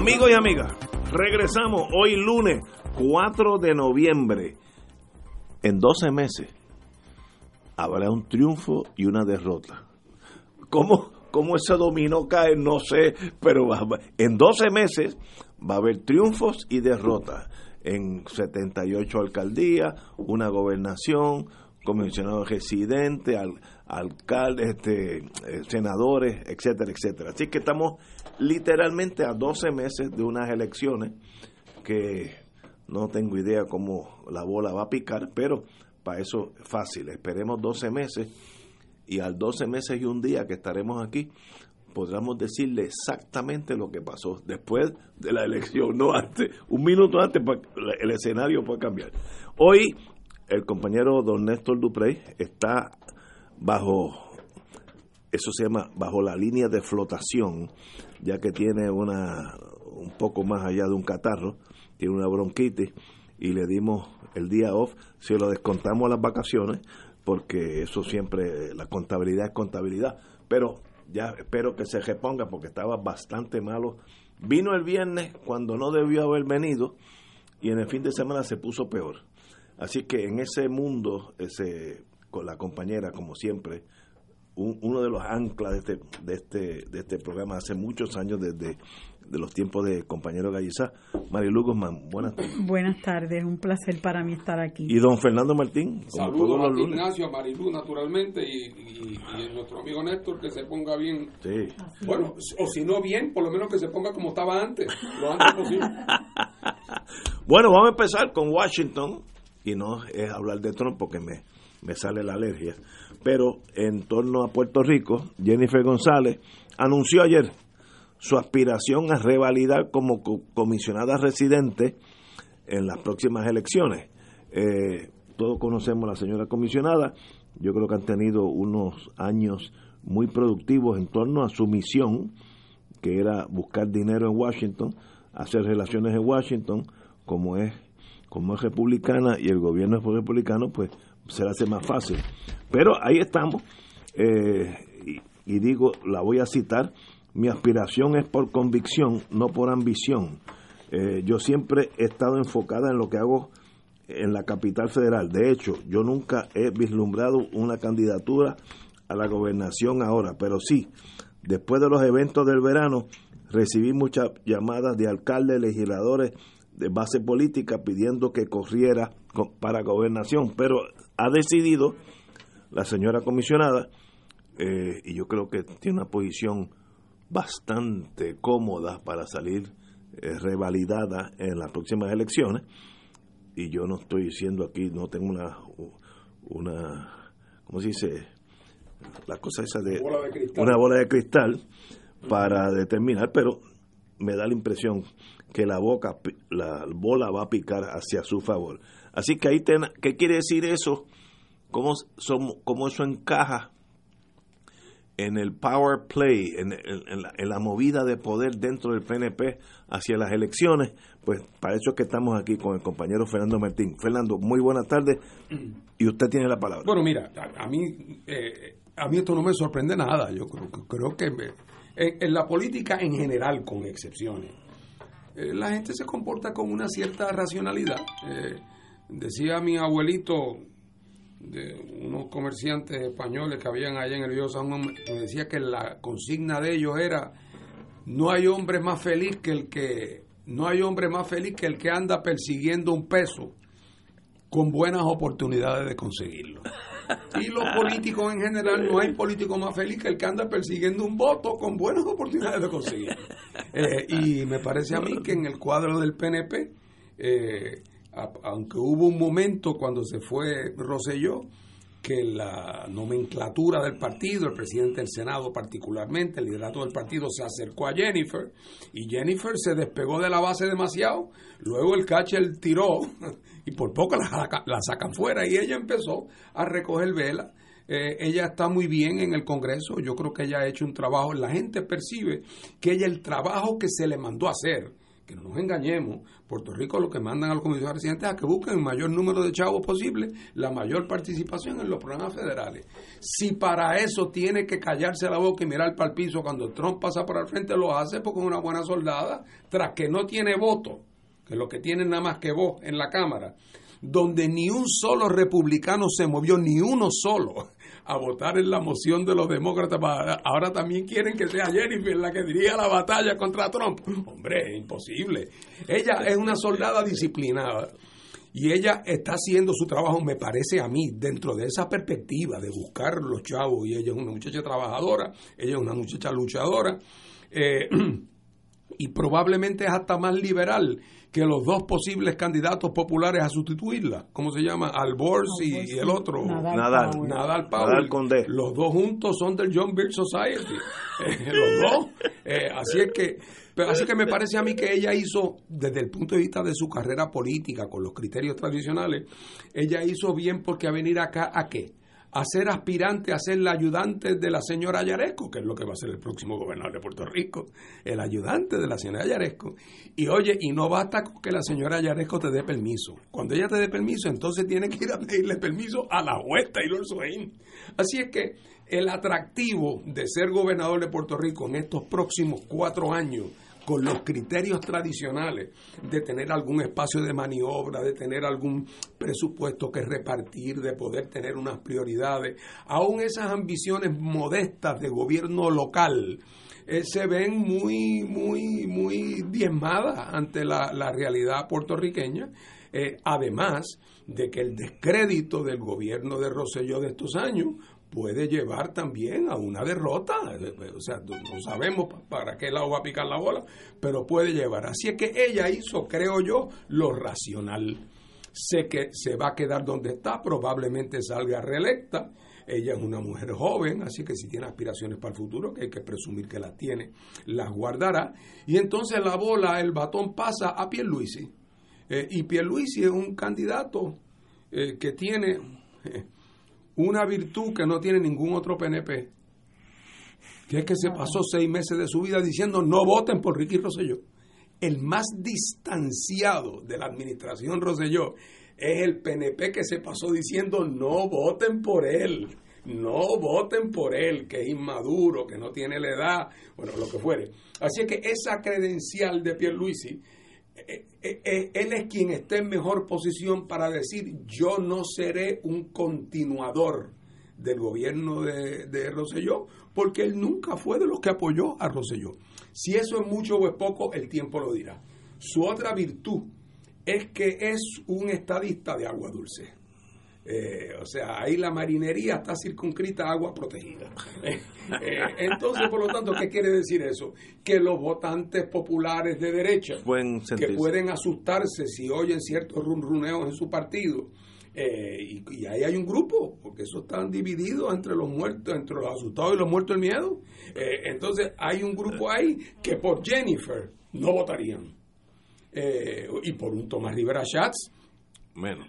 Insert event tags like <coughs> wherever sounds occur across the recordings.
Amigos y amigas, regresamos hoy lunes 4 de noviembre. En 12 meses habrá un triunfo y una derrota. ¿Cómo, cómo ese dominó cae? No sé, pero en 12 meses va a haber triunfos y derrotas. En 78 alcaldías, una gobernación, comisionado residente, al, alcaldes, este, eh, senadores, etcétera, etcétera. Así que estamos literalmente a 12 meses de unas elecciones que no tengo idea cómo la bola va a picar, pero para eso es fácil. Esperemos 12 meses y al 12 meses y un día que estaremos aquí, podremos decirle exactamente lo que pasó después de la elección, no antes, un minuto antes, el escenario puede cambiar. Hoy el compañero don Néstor Duprey está bajo, eso se llama bajo la línea de flotación, ya que tiene una, un poco más allá de un catarro, tiene una bronquitis y le dimos el día off, si lo descontamos las vacaciones, porque eso siempre, la contabilidad es contabilidad, pero ya espero que se reponga porque estaba bastante malo. Vino el viernes cuando no debió haber venido y en el fin de semana se puso peor. Así que en ese mundo, ese, con la compañera, como siempre, uno de los anclas de este, de este, de este programa hace muchos años, desde de los tiempos de compañero Gallizá. Marilu Guzmán, buenas tardes. Buenas tardes, un placer para mí estar aquí. Y don Fernando Martín. Saludos a Ignacio, a Marilu naturalmente y, y, nuestro amigo Néstor que se ponga bien. Sí. Bueno, o si no bien, por lo menos que se ponga como estaba antes, lo antes posible. <laughs> bueno, vamos a empezar con Washington y no es hablar de Trump porque me, me sale la alergia. Pero en torno a Puerto Rico, Jennifer González anunció ayer su aspiración a revalidar como comisionada residente en las próximas elecciones. Eh, todos conocemos a la señora comisionada, yo creo que han tenido unos años muy productivos en torno a su misión, que era buscar dinero en Washington, hacer relaciones en Washington, como es como es republicana y el gobierno es republicano, pues se le hace más fácil. Pero ahí estamos, eh, y, digo, la voy a citar, mi aspiración es por convicción, no por ambición. Eh, yo siempre he estado enfocada en lo que hago en la capital federal. De hecho, yo nunca he vislumbrado una candidatura a la gobernación ahora, pero sí, después de los eventos del verano, recibí muchas llamadas de alcaldes, legisladores, de base política pidiendo que corriera para gobernación, pero ha decidido la señora comisionada, eh, y yo creo que tiene una posición bastante cómoda para salir eh, revalidada en las próximas elecciones, y yo no estoy diciendo aquí, no tengo una, una ¿cómo se dice? La cosa esa de, una bola de cristal para determinar, pero me da la impresión que la boca, la bola va a picar hacia su favor. Así que ahí, ten, ¿qué quiere decir eso? ¿Cómo, cómo eso encaja en el power play, en, la, movida de poder dentro del PNP hacia las elecciones? Pues para eso es que estamos aquí con el compañero Fernando Martín. Fernando, muy buenas tardes y usted tiene la palabra. Bueno, mira, a, mí, eh, a mí esto no me sorprende nada. Yo creo, creo que en la política en general, con excepciones, eh, la gente se comporta con una cierta racionalidad. Eh, decía mi abuelito de unos comerciantes españoles que habían allá en el Río San Juan, me decía que la consigna de ellos era no hay hombre más feliz que el que no hay hombre más feliz que el que anda persiguiendo un peso con buenas oportunidades de conseguirlo. Y los políticos en general, no hay político más feliz que el que anda persiguiendo un voto con buenas oportunidades de conseguirlo. Eh, y me parece a mí que en el cuadro del PNP eh, aunque hubo un momento cuando se fue Roselló, que la nomenclatura del partido, el presidente del Senado particularmente, el liderato del partido se acercó a Jennifer y Jennifer se despegó de la base demasiado, luego el catcher tiró <laughs> y por poco la, sacan fuera y ella empezó a recoger vela. Eh, ella está muy bien en el Congreso, yo creo que ella ha hecho un trabajo, la gente percibe que ella el trabajo que se le mandó a hacer, que no nos engañemos, Puerto Rico lo que mandan a los comisionados residentes es a que busquen el mayor número de chavos posible, la mayor participación en los programas federales. Si para eso tiene que callarse la boca y mirar para el piso cuando Trump pasa por el frente, lo hace porque es una buena soldada, tras que no tiene voto, que lo que tiene nada más que voz en la Cámara, donde ni un solo republicano se movió, ni uno solo a votar en la moción de los demócratas. Ahora también quieren que sea Jennifer la que dirija la batalla contra Trump. Hombre, es imposible. Ella es una soldada disciplinada. Y ella está haciendo su trabajo, me parece a mí, dentro de esa perspectiva de buscar los chavos. Y ella es una muchacha trabajadora, ella es una muchacha luchadora. Eh, <clears throat> y probablemente es hasta más liberal que los dos posibles candidatos populares a sustituirla. ¿Cómo se llama? Albors y, el otro. Nadal. Nadal, Nadal Condé. Los dos juntos son del John Birch Society. <laughs> Eh, los dos. Eh, así es que así que me parece a mí que ella hizo, desde el punto de vista de su carrera política, con los criterios tradicionales, ella hizo bien porque a venir acá a qué? A ser aspirante a ser la ayudante de la señora Yaresco, que es lo que va a ser el próximo gobernador de Puerto Rico, el ayudante de la señora Yaresco. Y oye, y no basta con que la señora Yaresco te dé permiso. Cuando ella te dé permiso, entonces tiene que ir a pedirle permiso a la juez Taylor Swain. Así es que el atractivo de ser gobernador de Puerto Rico en estos próximos cuatro años con los criterios tradicionales de tener algún espacio de maniobra, de tener algún presupuesto que repartir, de poder tener unas prioridades, aún esas ambiciones modestas de gobierno local. Eh, se ven muy, muy, muy diezmadas ante la, realidad puertorriqueña, eh, además de que el descrédito del gobierno de Rosselló de estos años puede llevar también a una derrota. O sea, no sabemos para qué lado va a picar la bola, pero puede llevar. Así es que ella hizo, creo yo, lo racional. Sé que se va a quedar donde está, probablemente salga reelecta. Ella es una mujer joven, así que si tiene aspiraciones para el futuro, que hay que presumir que las tiene, las guardará. Y entonces la bola, el batón pasa a Pierluisi. Eh, y Pierluisi es un candidato eh, que tiene... Eh, una virtud que no tiene ningún otro PNP, que es que se pasó seis meses de su vida diciendo no voten por Ricky Rosselló. El más distanciado de la administración Rosselló es el PNP que se pasó diciendo no voten por él, no voten por él, que es inmaduro, que no tiene la edad, bueno, lo que fuere. Así que esa credencial de Pierluisi él es quien está en mejor posición para decir yo no seré un continuador del gobierno de, de Rosselló, porque él nunca fue de los que apoyó a Rosselló. Si eso es mucho o es poco, el tiempo lo dirá. Su otra virtud es que es un estadista de agua dulce. Eh, o sea, ahí la marinería está circunscrita a agua protegida. <laughs> Eh, entonces, por lo tanto, ¿qué quiere decir eso? Que los votantes populares de derecha, que pueden asustarse si oyen ciertos runruneos en su partido, eh, y, ahí hay un grupo, porque eso están divididos entre los muertos, entre los asustados y los muertos del miedo. entonces, hay un grupo ahí que por Jennifer no votarían. y por un Tomás Rivera Schatz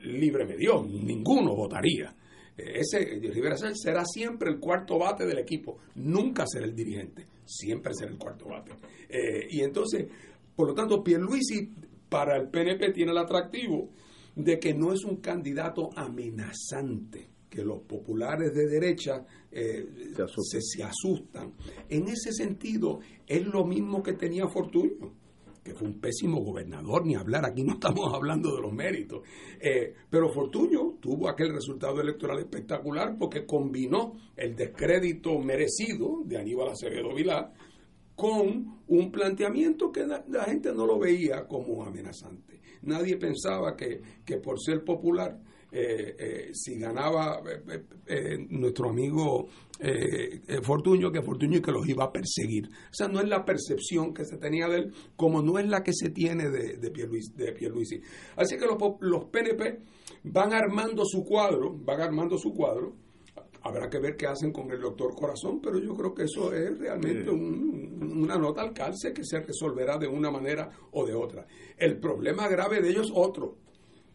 libre me dio, ninguno votaría. Ese Rivera será siempre el cuarto bate del equipo, nunca será el dirigente, siempre será el cuarto bate. Eh, y entonces, por lo tanto, Pierluisi para el PNP tiene el atractivo de que no es un candidato amenazante, que los populares de derecha eh, se, se, asustan. En ese sentido, es lo mismo que tenía Fortunio que fue un pésimo gobernador, ni hablar, aquí no estamos <laughs> hablando de los méritos. Eh, pero Fortuño tuvo aquel resultado electoral espectacular porque combinó el descrédito merecido de Aníbal Acevedo Vilá con un planteamiento que la, gente no lo veía como amenazante. Nadie pensaba que, que por ser popular eh, eh, si ganaba eh, nuestro amigo Fortuño, que Fortuño que los iba a perseguir. O sea, no es la percepción que se tenía de él, como no es la que se tiene de, de, Pierluisi, de Pierluisi. Así que los, los PNP van armando su cuadro, van armando su cuadro, Habrá que ver qué hacen con el doctor Corazón, pero yo creo que eso es realmente una nota al calce que se resolverá de una manera o de otra. El problema grave de ellos otro.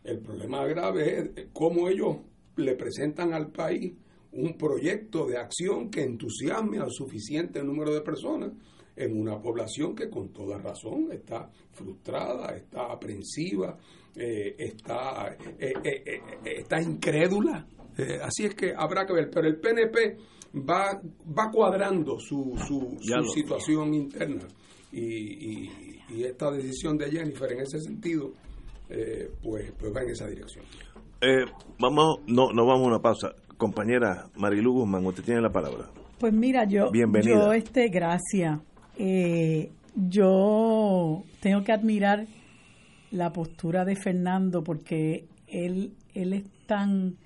El problema grave es cómo ellos le presentan al país un proyecto de acción que entusiasme al suficiente número de personas en una población que con toda razón está frustrada, está aprensiva, eh, está, eh, eh, está incrédula. Así es que habrá que ver, pero el PNP va, va cuadrando su, su, situación interna. Y, esta decisión de Jennifer en ese sentido, eh, pues, pues va en esa dirección. Eh, vamos, no, no vamos a una pausa. Compañera Marilu Guzmán, usted tiene la palabra. Pues mira, yo, yo este, gracias. yo tengo que admirar la postura de Fernando porque él, él es tan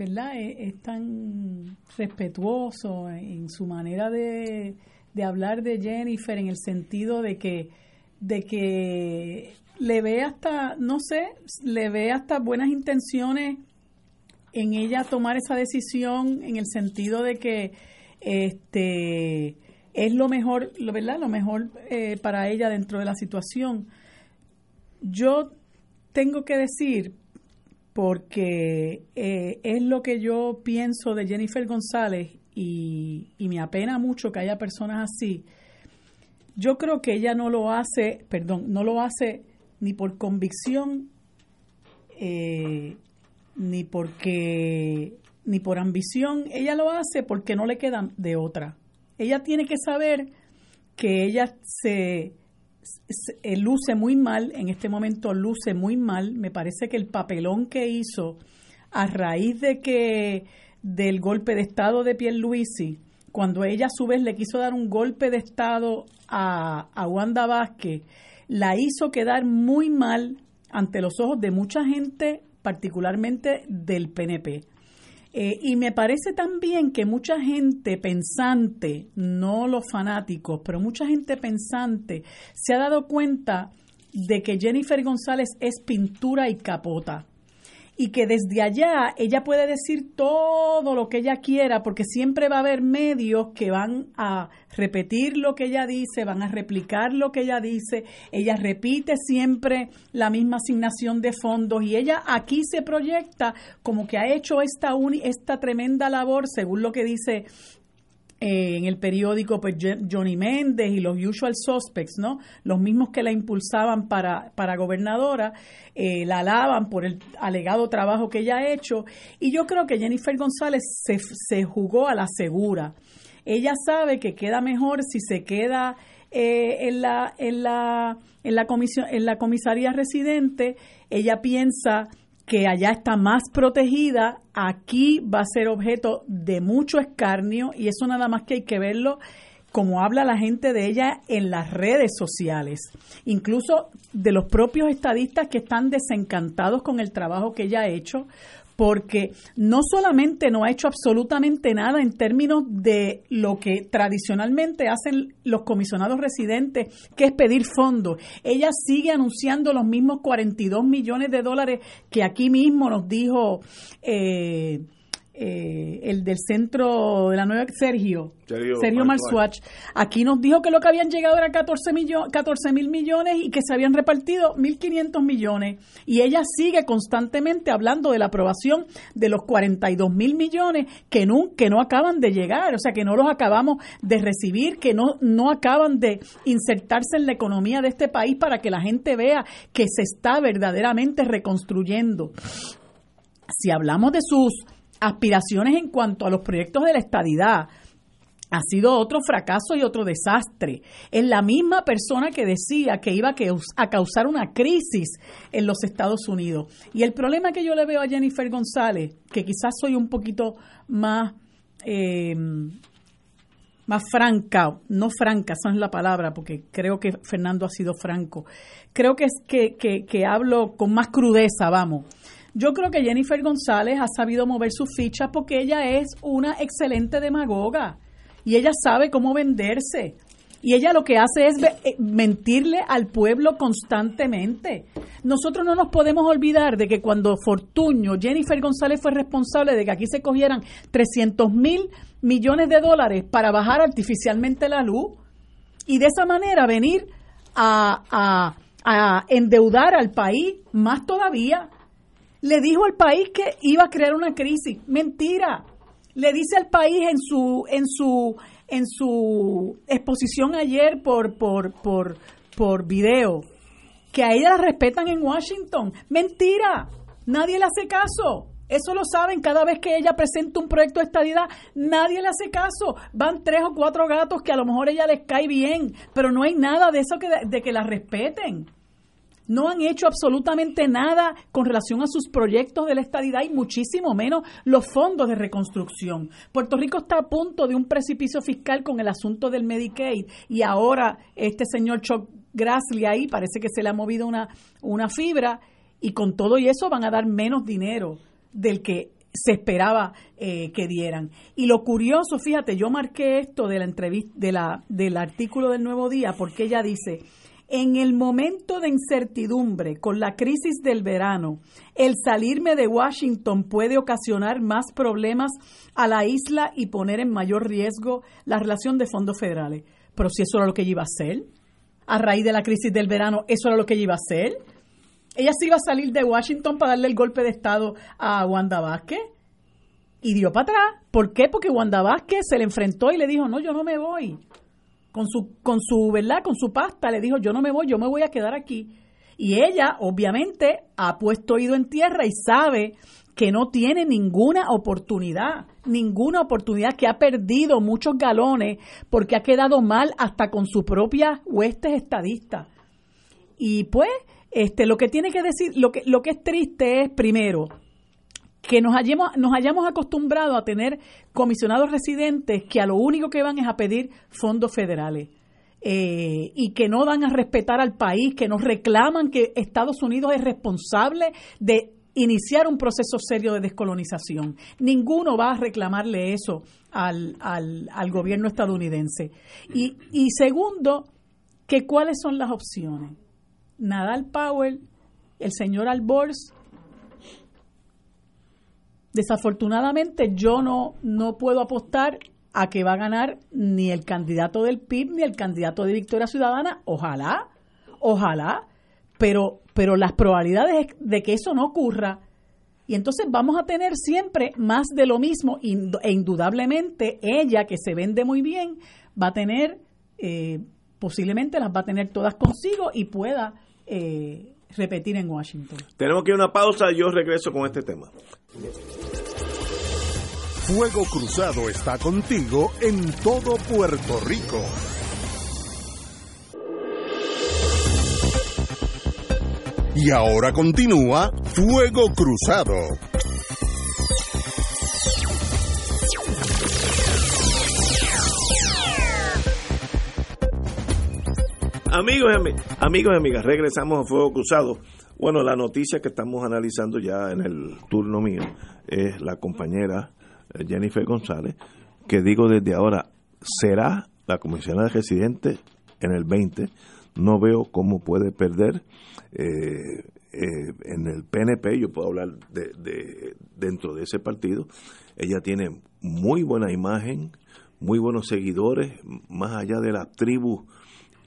¿verdad? Es, tan respetuoso en su manera de, hablar de Jennifer en el sentido de que, de que le ve hasta, no sé, le ve hasta buenas intenciones en ella tomar esa decisión en el sentido de que este es lo mejor, verdad, lo mejor eh, para ella dentro de la situación. Yo tengo que decir, porque eh, es lo que yo pienso de Jennifer González y, me apena mucho que haya personas así. Yo creo que ella no lo hace, perdón, no lo hace ni por convicción, eh, ni porque, ni por ambición. Ella lo hace porque no le queda de otra. Ella tiene que saber que ella se eh, luce muy mal, en este momento luce muy mal. Me parece que el papelón que hizo a raíz de que del golpe de estado de Pierluisi, cuando ella a su vez le quiso dar un golpe de estado a, a Wanda Vázquez, la hizo quedar muy mal ante los ojos de mucha gente, particularmente del PNP. Eh, y me parece también que mucha gente pensante, no los fanáticos, pero mucha gente pensante se ha dado cuenta de que Jennifer González es pintura y capota y que desde allá ella puede decir todo lo que ella quiera, porque siempre va a haber medios que van a repetir lo que ella dice, van a replicar lo que ella dice, ella repite siempre la misma asignación de fondos y ella aquí se proyecta como que ha hecho esta, esta tremenda labor, según lo que dice eh, en el periódico pues Johnny Méndez y los usual suspects, ¿no? Los mismos que la impulsaban para, para gobernadora, eh, la alaban por el alegado trabajo que ella ha hecho. Y yo creo que Jennifer González se, se jugó a la segura. Ella sabe que queda mejor si se queda eh, en la en la en la comisión en la comisaría residente. Ella piensa que allá está más protegida, aquí va a ser objeto de mucho escarnio y eso nada más que hay que verlo como habla la gente de ella en las redes sociales, incluso de los propios estadistas que están desencantados con el trabajo que ella ha hecho, porque no solamente no ha hecho absolutamente nada en términos de lo que tradicionalmente hacen los comisionados residentes, que es pedir fondos. Ella sigue anunciando los mismos 42 millones de dólares que aquí mismo nos dijo. Eh, eh, el del centro de la nueva Sergio, Sergio, Sergio aquí nos dijo que lo que habían llegado era 14 mil millones y que se habían repartido 1.500 millones. Y ella sigue constantemente hablando de la aprobación de los 42 mil millones que no, que no acaban de llegar, o sea, que no los acabamos de recibir, que no, no acaban de insertarse en la economía de este país para que la gente vea que se está verdaderamente reconstruyendo. Si hablamos de sus aspiraciones en cuanto a los proyectos de la estadidad ha sido otro fracaso y otro desastre. Es la misma persona que decía que iba a causar una crisis en los Estados Unidos. Y el problema que yo le veo a Jennifer González, que quizás soy un poquito más, eh, más franca, no franca, esa es la palabra, porque creo que Fernando ha sido franco. Creo que es que, que hablo con más crudeza, vamos Yo creo que Jennifer González ha sabido mover sus fichas porque ella es una excelente demagoga y ella sabe cómo venderse. Y ella lo que hace es eh, mentirle al pueblo constantemente. Nosotros no nos podemos olvidar de que cuando Fortuño, Jennifer González fue responsable de que aquí se cogieran 300 mil millones de dólares para bajar artificialmente la luz y de esa manera venir a, a endeudar al país más todavía. Le dijo al país que iba a crear una crisis. Mentira. Le dice al país en su, en su en su exposición ayer por, por, por, por video que a ella la respetan en Washington. Mentira, nadie le hace caso. Eso lo saben, cada vez que ella presenta un proyecto de estadidad, nadie le hace caso. Van tres o cuatro gatos que a lo mejor ella les cae bien, pero no hay nada de eso que, de que la respeten no han hecho absolutamente nada con relación a sus proyectos de la estadidad y muchísimo menos los fondos de reconstrucción. Puerto Rico está a punto de un precipicio fiscal con el asunto del Medicaid y ahora este señor Chuck Grassley ahí parece que se le ha movido una, una fibra y con todo y eso van a dar menos dinero del que se esperaba eh, que dieran. Y lo curioso, fíjate, yo marqué esto de la entrevista, de la, del artículo del Nuevo Día, porque ella dice, en el momento de incertidumbre con la crisis del verano, el salirme de Washington puede ocasionar más problemas a la isla y poner en mayor riesgo la relación de fondos federales. Pero si eso era lo que ella iba a hacer, a raíz de la crisis del verano, eso era lo que ella iba a hacer. Ella se iba a salir de Washington para darle el golpe de Estado a Wanda Vázquez y dio para atrás. ¿Por qué? Porque Wanda Vázquez se le enfrentó y le dijo, no, yo no me voy con su, con su, ¿verdad? Con su pasta, le dijo, yo no me voy, yo me voy a quedar aquí. Y ella, obviamente, ha puesto oído en tierra y sabe que no tiene ninguna oportunidad, ninguna oportunidad, que ha perdido muchos galones porque ha quedado mal hasta con su propia huestes estadista. Y pues, este, lo que tiene que decir, lo que, lo que es triste es, primero, que nos hayamos, nos hayamos acostumbrado a tener comisionados residentes que a lo único que van es a pedir fondos federales. Eh, y que no van a respetar al país, que nos reclaman que Estados Unidos es responsable de iniciar un proceso serio de descolonización. Ninguno va a reclamarle eso al, al, al gobierno estadounidense. Y, y segundo, que cuáles son las opciones. Nadal Powell, el señor Albors Desafortunadamente yo no, no puedo apostar a que va a ganar ni el candidato del PIB ni el candidato de Victoria Ciudadana. Ojalá, ojalá, pero, pero las probabilidades de que eso no ocurra. Y entonces vamos a tener siempre más de lo mismo e indudablemente ella, que se vende muy bien, va a tener, eh, posiblemente las va a tener todas consigo y pueda eh, repetir en Washington. Tenemos que ir a una pausa, yo regreso con este tema. Fuego Cruzado está contigo en todo Puerto Rico. Y ahora continúa Fuego Cruzado. Amigos y, amigos y amigas, regresamos a Fuego Cruzado. Bueno, la noticia que estamos analizando ya en el turno mío es la compañera eh, Jennifer González, que digo desde ahora, será la comisionada residente en el 20. No veo cómo puede perder. Eh, eh, en el PNP, yo puedo hablar de, de, dentro de ese partido, ella tiene muy buena imagen, muy buenos seguidores, más allá de las tribus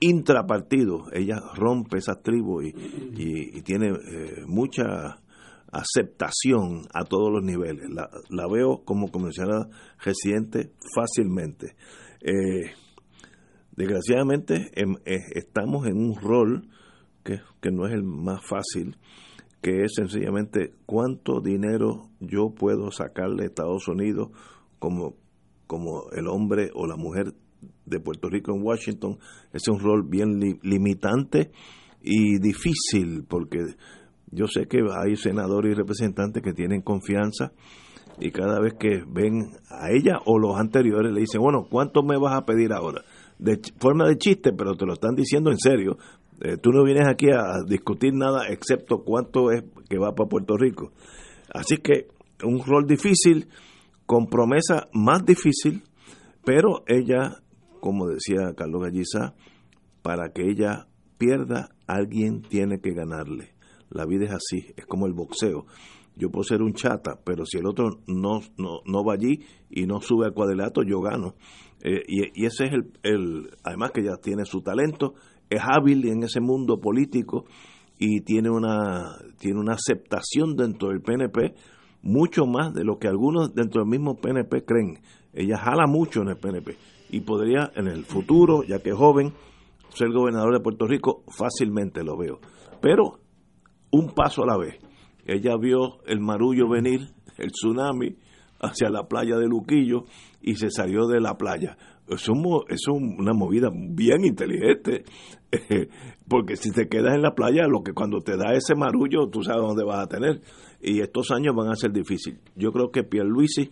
intrapartido, ella rompe esa tribu y, tiene eh, mucha aceptación a todos los niveles. La, veo como comisionada residente fácilmente. Eh, desgraciadamente em, eh, estamos en un rol que, que no es el más fácil, que es sencillamente cuánto dinero yo puedo sacarle a Estados Unidos como, como el hombre o la mujer de Puerto Rico en Washington, es un rol bien limitante y difícil porque yo sé que hay senadores y representantes que tienen confianza y cada vez que ven a ella o los anteriores le dicen, bueno, ¿cuánto me vas a pedir ahora? De forma de chiste, pero te lo están diciendo en serio. Eh, tú no vienes aquí a discutir nada excepto cuánto es que va para Puerto Rico. Así que un rol difícil, con promesa más difícil, pero ella, como decía Carlos Galliza, para que ella pierda, alguien tiene que ganarle. La vida es así, es como el boxeo. Yo puedo ser un chata, pero si el otro no, no, no va allí y no sube al cuadrilátero, yo gano. Eh, y, ese es el, el, además que ella tiene su talento, es hábil en ese mundo político y tiene una, tiene una aceptación dentro del PNP mucho más de lo que algunos dentro del mismo PNP creen. Ella jala mucho en el PNP y podría en el futuro, ya que es joven, ser gobernador de Puerto Rico, fácilmente lo veo. Pero un paso a la vez. Ella vio el marullo venir, el tsunami, hacia la playa de Luquillo y se salió de la playa. Es, es una movida bien inteligente, <laughs> porque si te quedas en la playa, lo que cuando te da ese marullo, tú sabes dónde vas a tener. Y estos años van a ser difíciles. Yo creo que Pierluisi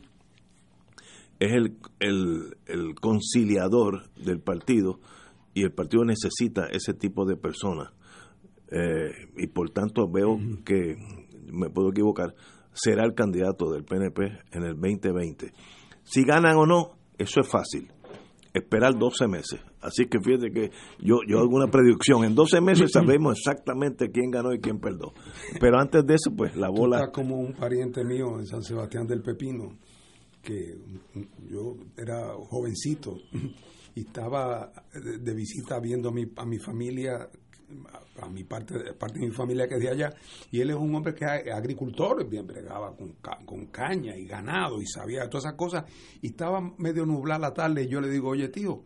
es el, el, el conciliador del partido y el partido necesita ese tipo de personas. Eh, y por tanto veo que, me puedo equivocar, será el candidato del PNP en el 2020. Si ganan o no, eso es fácil. Esperar 12 meses. Así que fíjate que yo, yo hago una predicción. En 12 meses <laughs> sabemos exactamente quién ganó y quién perdió. Pero antes de eso, pues la bola. como un pariente mío en San Sebastián del Pepino, que yo era jovencito y estaba de, visita viendo a mi, a mi familia a mi parte, parte de mi familia que es de allá, y él es un hombre que es agricultor, bien bregaba con, con caña y ganado y sabía todas esas cosas, y estaba medio nublada la tarde, y yo le digo, oye tío,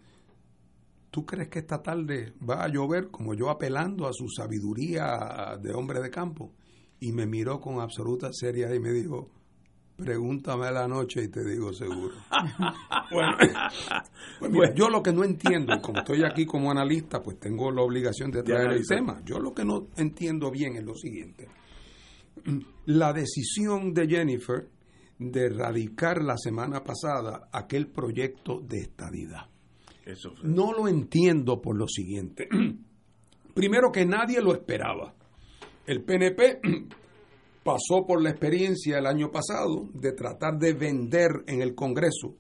¿tú crees que esta tarde va a llover? Como yo apelando a su sabiduría de hombre de campo, y me miró con absoluta seriedad y me dijo, Pregúntame a la noche y te digo seguro. <laughs> <laughs> Pues bueno, yo lo que no entiendo, como estoy aquí como analista, pues tengo la obligación de traer el tema. Yo lo que no entiendo bien es lo siguiente. <clears throat> La decisión de Jennifer de radicar la semana pasada aquel proyecto de estadidad. Eso No lo entiendo por lo siguiente. <clears throat> Primero que nadie lo esperaba. El PNP <clears throat> pasó por la experiencia el año pasado de tratar de vender en el Congreso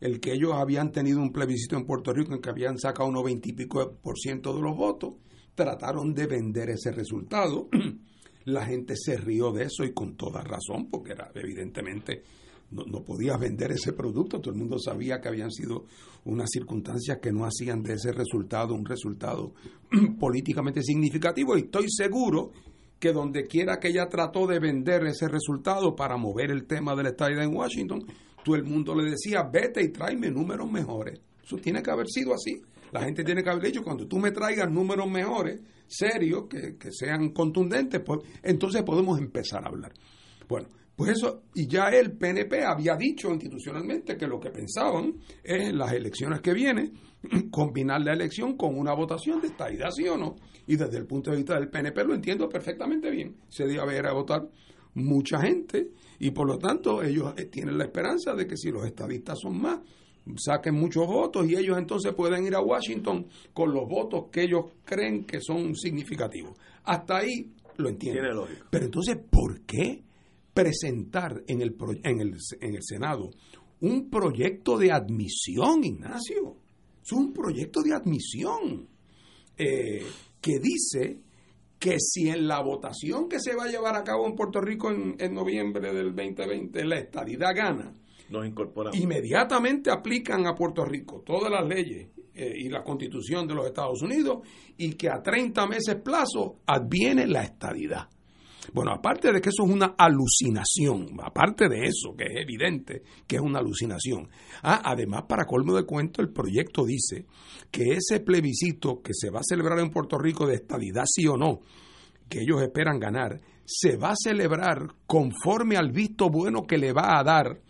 el que ellos habían tenido un plebiscito en Puerto Rico en que habían sacado unos veintipico por ciento de los votos, trataron de vender ese resultado. <clears throat> La gente se rió de eso y con toda razón, porque era evidentemente no, no, podías vender ese producto, todo el mundo sabía que habían sido unas circunstancias que no hacían de ese resultado un resultado <clears throat> políticamente significativo y estoy seguro que donde quiera que ella trató de vender ese resultado para mover el tema de la estadía en Washington, todo el mundo le decía, vete y tráeme números mejores. Eso tiene que haber sido así. La gente tiene que haber dicho, cuando tú me traigas números mejores, serios, que, que sean contundentes, pues entonces podemos empezar a hablar. Bueno, pues eso, y ya el PNP había dicho institucionalmente que lo que pensaban es en las elecciones que vienen, <clears throat> combinar la elección con una votación de estadidad, sí o no. Y desde el punto de vista del PNP lo entiendo perfectamente bien. Se a ver a votar mucha gente y por lo tanto ellos eh, tienen la esperanza de que si los estadistas son más, saquen muchos votos y ellos entonces pueden ir a Washington con los votos que ellos creen que son significativos. Hasta ahí lo entiendo. Pero entonces, ¿por qué? Presentar en el, en el, en el Senado un proyecto de admisión, Ignacio. Es un proyecto de admisión eh, que dice que si en la votación que se va a llevar a cabo en Puerto Rico en, noviembre del 2020 la estadidad gana, nos incorporamos. Inmediatamente aplican a Puerto Rico todas las leyes eh, y la constitución de los Estados Unidos y que a 30 meses plazo adviene la estadidad. Bueno, aparte de que eso es una alucinación, aparte de eso, que es evidente que es una alucinación, ah, además, para colmo de cuento, el proyecto dice que ese plebiscito que se va a celebrar en Puerto Rico de estabilidad sí o no, que ellos esperan ganar, se va a celebrar conforme al visto bueno que le va a dar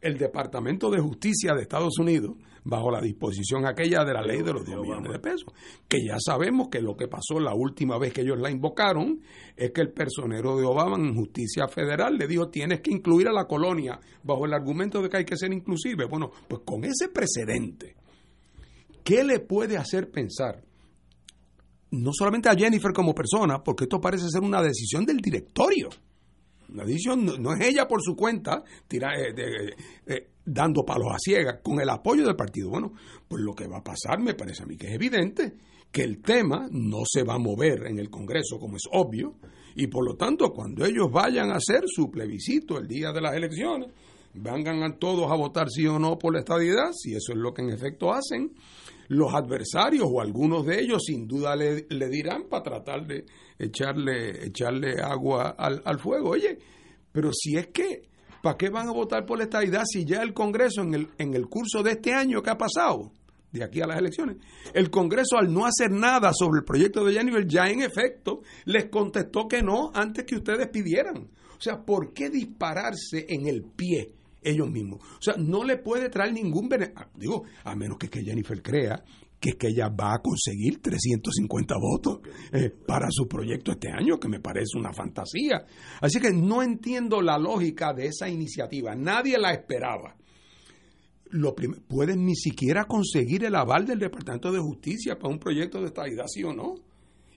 el Departamento de Justicia de Estados Unidos bajo la disposición aquella de la ley de los 10 millones de pesos, que ya sabemos que lo que pasó la última vez que ellos la invocaron es que el personero de Obama en justicia federal le dijo tienes que incluir a la colonia bajo el argumento de que hay que ser inclusive. Bueno, pues con ese precedente, ¿qué le puede hacer pensar no solamente a Jennifer como persona, porque esto parece ser una decisión del directorio. La decisión no, es ella por su cuenta tira, eh, eh, dando palos a ciegas con el apoyo del partido. Bueno, pues lo que va a pasar me parece a mí que es evidente que el tema no se va a mover en el Congreso como es obvio y por lo tanto cuando ellos vayan a hacer su plebiscito el día de las elecciones, vengan a todos a votar sí o no por la estadidad, si eso es lo que en efecto hacen, los adversarios o algunos de ellos sin duda le, dirán para tratar de echarle, echarle agua al, al, fuego. Oye, pero si es que, ¿para qué van a votar por la estadidad si ya el Congreso en el, en el curso de este año que ha pasado, de aquí a las elecciones, el Congreso al no hacer nada sobre el proyecto de Jennifer ya en efecto les contestó que no antes que ustedes pidieran. O sea, ¿por qué dispararse en el pie? ellos mismos. O sea, no le puede traer ningún beneficio, ah, digo, a menos que, que Jennifer crea que es que ella va a conseguir 350 votos eh, para su proyecto este año, que me parece una fantasía. Así que no entiendo la lógica de esa iniciativa. Nadie la esperaba. Lo pueden ni siquiera conseguir el aval del Departamento de Justicia para un proyecto de estabilidad, sí o no.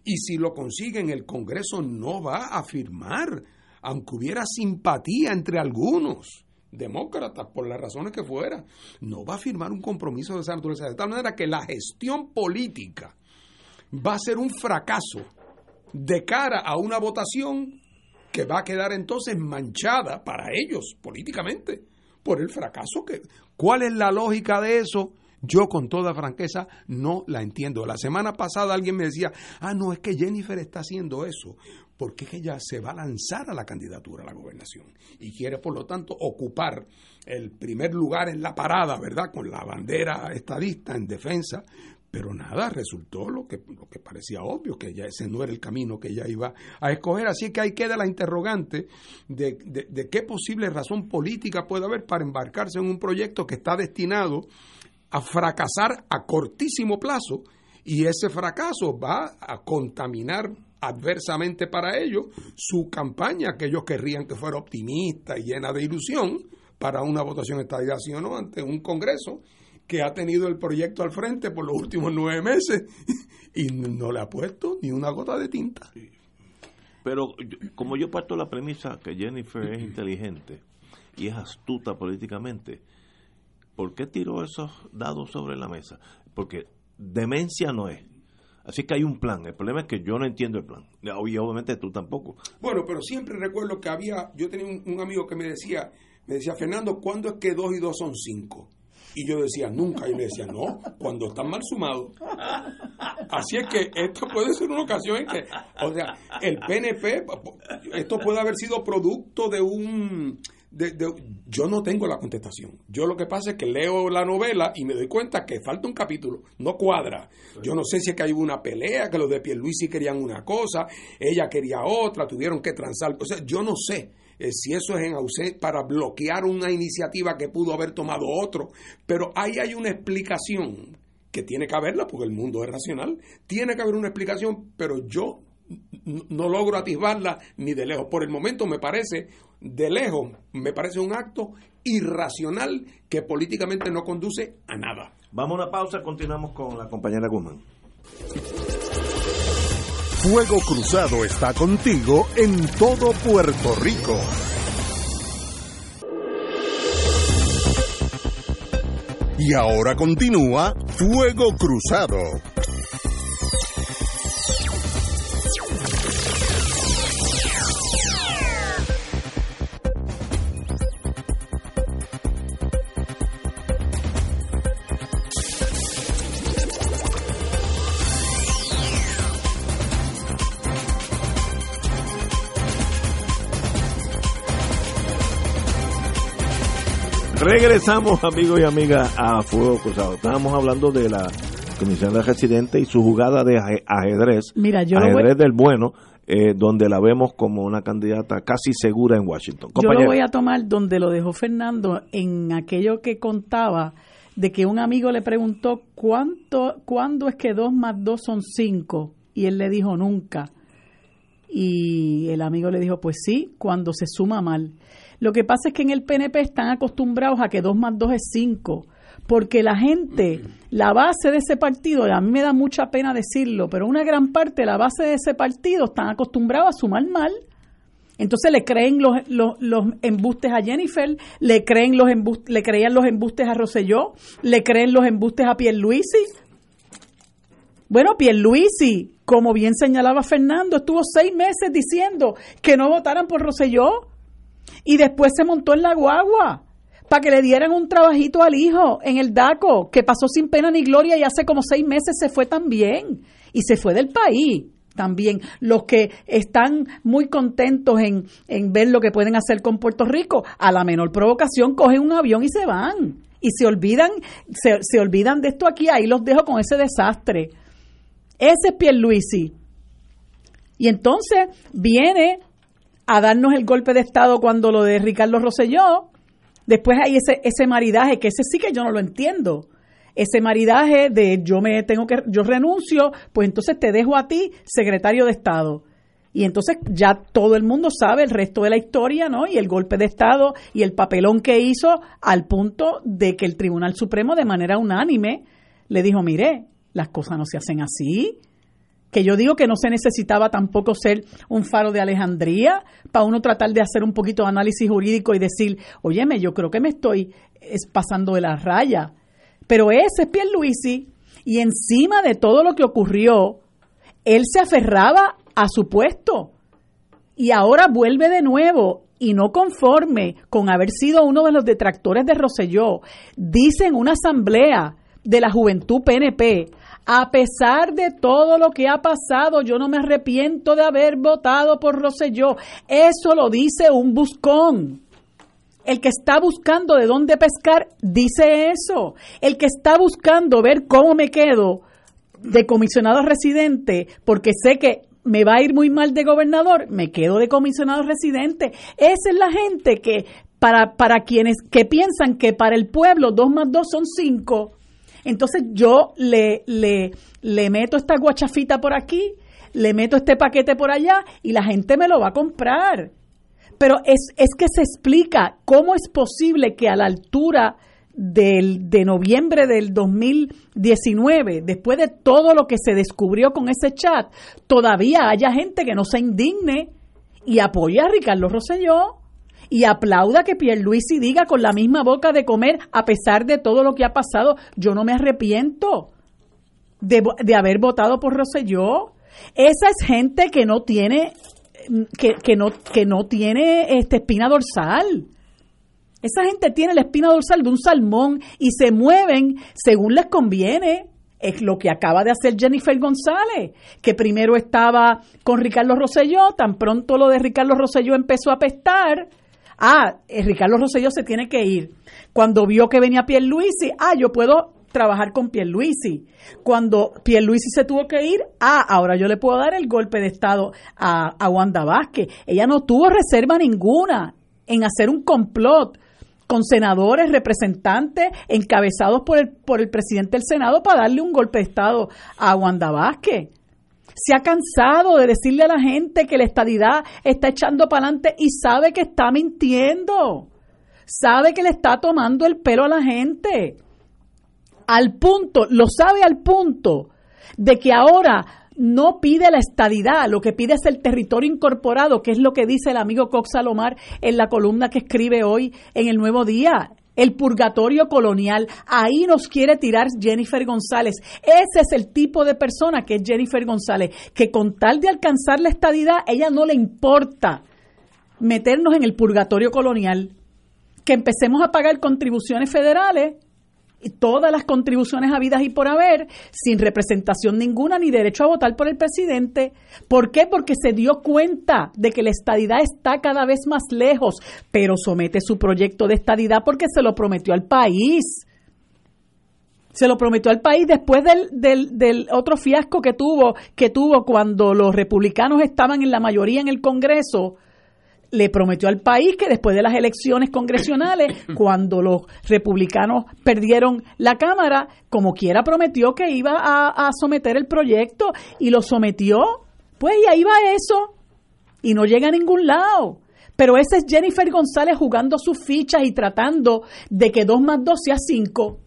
Y si lo consiguen, el Congreso no va a firmar, aunque hubiera simpatía entre algunos demócratas, por las razones que fuera, no va a firmar un compromiso de esa naturaleza. De tal manera que la gestión política va a ser un fracaso de cara a una votación que va a quedar entonces manchada para ellos políticamente por el fracaso que ¿cuál es la lógica de eso? Yo con toda franqueza no la entiendo. La semana pasada alguien me decía, "Ah, no, es que Jennifer está haciendo eso porque ella se va a lanzar a la candidatura a la gobernación y quiere, por lo tanto, ocupar el primer lugar en la parada, ¿verdad? Con la bandera estadista en defensa. Pero nada, resultó lo que, lo que parecía obvio, que ya ese no era el camino que ella iba a escoger. Así que ahí queda la interrogante de, de qué posible razón política puede haber para embarcarse en un proyecto que está destinado a fracasar a cortísimo plazo y ese fracaso va a contaminar adversamente para ellos su campaña, que ellos querrían que fuera optimista y llena de ilusión para una votación estadidad, sí o no, ante un Congreso que ha tenido el proyecto al frente por los últimos nueve meses <laughs> y no le ha puesto ni una gota de tinta. Pero como yo parto la premisa que Jennifer es inteligente y es astuta políticamente, ¿por qué tiró esos dados sobre la mesa? Porque demencia no es Así que hay un plan. El problema es que yo no entiendo el plan. Y obviamente tú tampoco. Bueno, pero siempre recuerdo que había, yo tenía un, amigo que me decía, me decía, Fernando, ¿cuándo es que dos y dos son cinco? Y yo decía, nunca. Y le decía, no, cuando están mal sumados. Así es que esto puede ser una ocasión en que, o sea, el PNP, esto puede haber sido producto de un yo no tengo la contestación. Yo lo que pasa es que leo la novela y me doy cuenta que falta un capítulo, no cuadra. Yo no sé si es que hay una pelea, que los de Pierluisi querían una cosa, ella quería otra, tuvieron que transar. Yo no sé eh, si eso es en ausencia para bloquear una iniciativa que pudo haber tomado otro, pero ahí hay una explicación que tiene que haberla porque el mundo es racional. Tiene que haber una explicación, pero yo no logro atisbarla ni de lejos. Por el momento me parece, de lejos, me parece un acto irracional que políticamente no conduce a nada. Vamos a una pausa, continuamos con la compañera Guzmán. Fuego Cruzado está contigo en todo Puerto Rico. Y ahora continúa Fuego Cruzado. Regresamos, amigos y amigas, a Fuego Cruzado. Estábamos hablando de la comisión de residentes y su jugada de ajedrez, Mira, yo ajedrez del bueno, eh, donde la vemos como una candidata casi segura en Washington. Yo lo voy a tomar donde lo dejó Fernando en aquello que contaba de que un amigo le preguntó cuánto, cuándo es que dos más dos son cinco y él le dijo nunca. Y el amigo le dijo, pues sí, cuando se suma mal. Lo que pasa es que en el PNP están acostumbrados a que 2 más 2 es 5, porque la gente, la base de ese partido, a mí me da mucha pena decirlo, pero una gran parte de la base de ese partido están acostumbrados a sumar mal. Entonces le creen los, los, embustes a Jennifer, le creen los le creían los embustes a Rosselló, le creen los embustes a Pierluisi. Bueno, Pierluisi, como bien señalaba Fernando, estuvo seis meses diciendo que no votaran por Rosselló y después se montó en la guagua para que le dieran un trabajito al hijo en el DACO, que pasó sin pena ni gloria y hace como seis meses se fue también. Y se fue del país también. Los que están muy contentos en, en ver lo que pueden hacer con Puerto Rico, a la menor provocación cogen un avión y se van. Y se olvidan, se, se olvidan de esto aquí, ahí los dejo con ese desastre. Ese es Pierluisi. Y entonces viene a darnos el golpe de Estado cuando lo de Ricardo Rosselló, Después hay ese, ese maridaje, que ese sí que yo no lo entiendo. Ese maridaje de yo me tengo que, yo renuncio, pues entonces te dejo a ti, secretario de Estado. Y entonces ya todo el mundo sabe el resto de la historia, ¿no? Y el golpe de Estado y el papelón que hizo al punto de que el Tribunal Supremo de manera unánime le dijo, mire, las cosas no se hacen así, que yo digo que no se necesitaba tampoco ser un faro de Alejandría para uno tratar de hacer un poquito de análisis jurídico y decir, óyeme, yo creo que me estoy pasando de la raya. Pero ese es Pierluisi y encima de todo lo que ocurrió, él se aferraba a su puesto y ahora vuelve de nuevo y no conforme con haber sido uno de los detractores de Roselló, dice en una asamblea de la juventud PNP, a pesar de todo lo que ha pasado, yo no me arrepiento de haber votado por Roselló. Eso lo dice un buscón. El que está buscando de dónde pescar dice eso. El que está buscando ver cómo me quedo de comisionado residente, porque sé que me va a ir muy mal de gobernador, me quedo de comisionado residente. Esa es la gente que, para, para quienes que piensan que para el pueblo dos más dos son cinco, entonces yo le, le, le meto esta guachafita por aquí, le meto este paquete por allá y la gente me lo va a comprar. Pero es, es que se explica cómo es posible que a la altura del, de noviembre del 2019, después de todo lo que se descubrió con ese chat, todavía haya gente que no se indigne y apoya a Ricardo Rosselló y aplauda que Pierluisi diga con la misma boca de comer, a pesar de todo lo que ha pasado, yo no me arrepiento de, de haber votado por Rosselló. Esa es gente que no tiene, que, que no, que no tiene este, espina dorsal. Esa gente tiene la espina dorsal de un salmón y se mueven según les conviene. Es lo que acaba de hacer Jennifer González, que primero estaba con Ricardo Rosselló, tan pronto lo de Ricardo Rosselló empezó a pestar, ah, eh, Ricardo Rosselló se tiene que ir. Cuando vio que venía Pierluisi, ah, yo puedo trabajar con Pierluisi. Cuando Pierluisi se tuvo que ir, ah, ahora yo le puedo dar el golpe de Estado a, a Wanda Vázquez. Ella no tuvo reserva ninguna en hacer un complot con senadores, representantes, encabezados por el, por el presidente del Senado para darle un golpe de Estado a Wanda Vázquez se ha cansado de decirle a la gente que la estadidad está echando para adelante y sabe que está mintiendo. Sabe que le está tomando el pelo a la gente. Al punto, lo sabe al punto de que ahora no pide la estadidad, lo que pide es el territorio incorporado, que es lo que dice el amigo Cox Salomar en la columna que escribe hoy en el Nuevo Día el purgatorio colonial. Ahí nos quiere tirar Jennifer González. Ese es el tipo de persona que es Jennifer González, que con tal de alcanzar la estadidad, ella no le importa meternos en el purgatorio colonial, que empecemos a pagar contribuciones federales todas las contribuciones habidas y por haber, sin representación ninguna ni derecho a votar por el presidente. ¿Por qué? Porque se dio cuenta de que la estadidad está cada vez más lejos, pero somete su proyecto de estadidad porque se lo prometió al país. Se lo prometió al país después del, del, del otro fiasco que tuvo, que tuvo cuando los republicanos estaban en la mayoría en el Congreso le prometió al país que después de las elecciones congresionales, <coughs> cuando los republicanos perdieron la Cámara, como quiera prometió que iba a, someter el proyecto y lo sometió, pues y ahí va eso, y no llega a ningún lado. Pero ese es Jennifer González jugando sus fichas y tratando de que dos más dos sea cinco.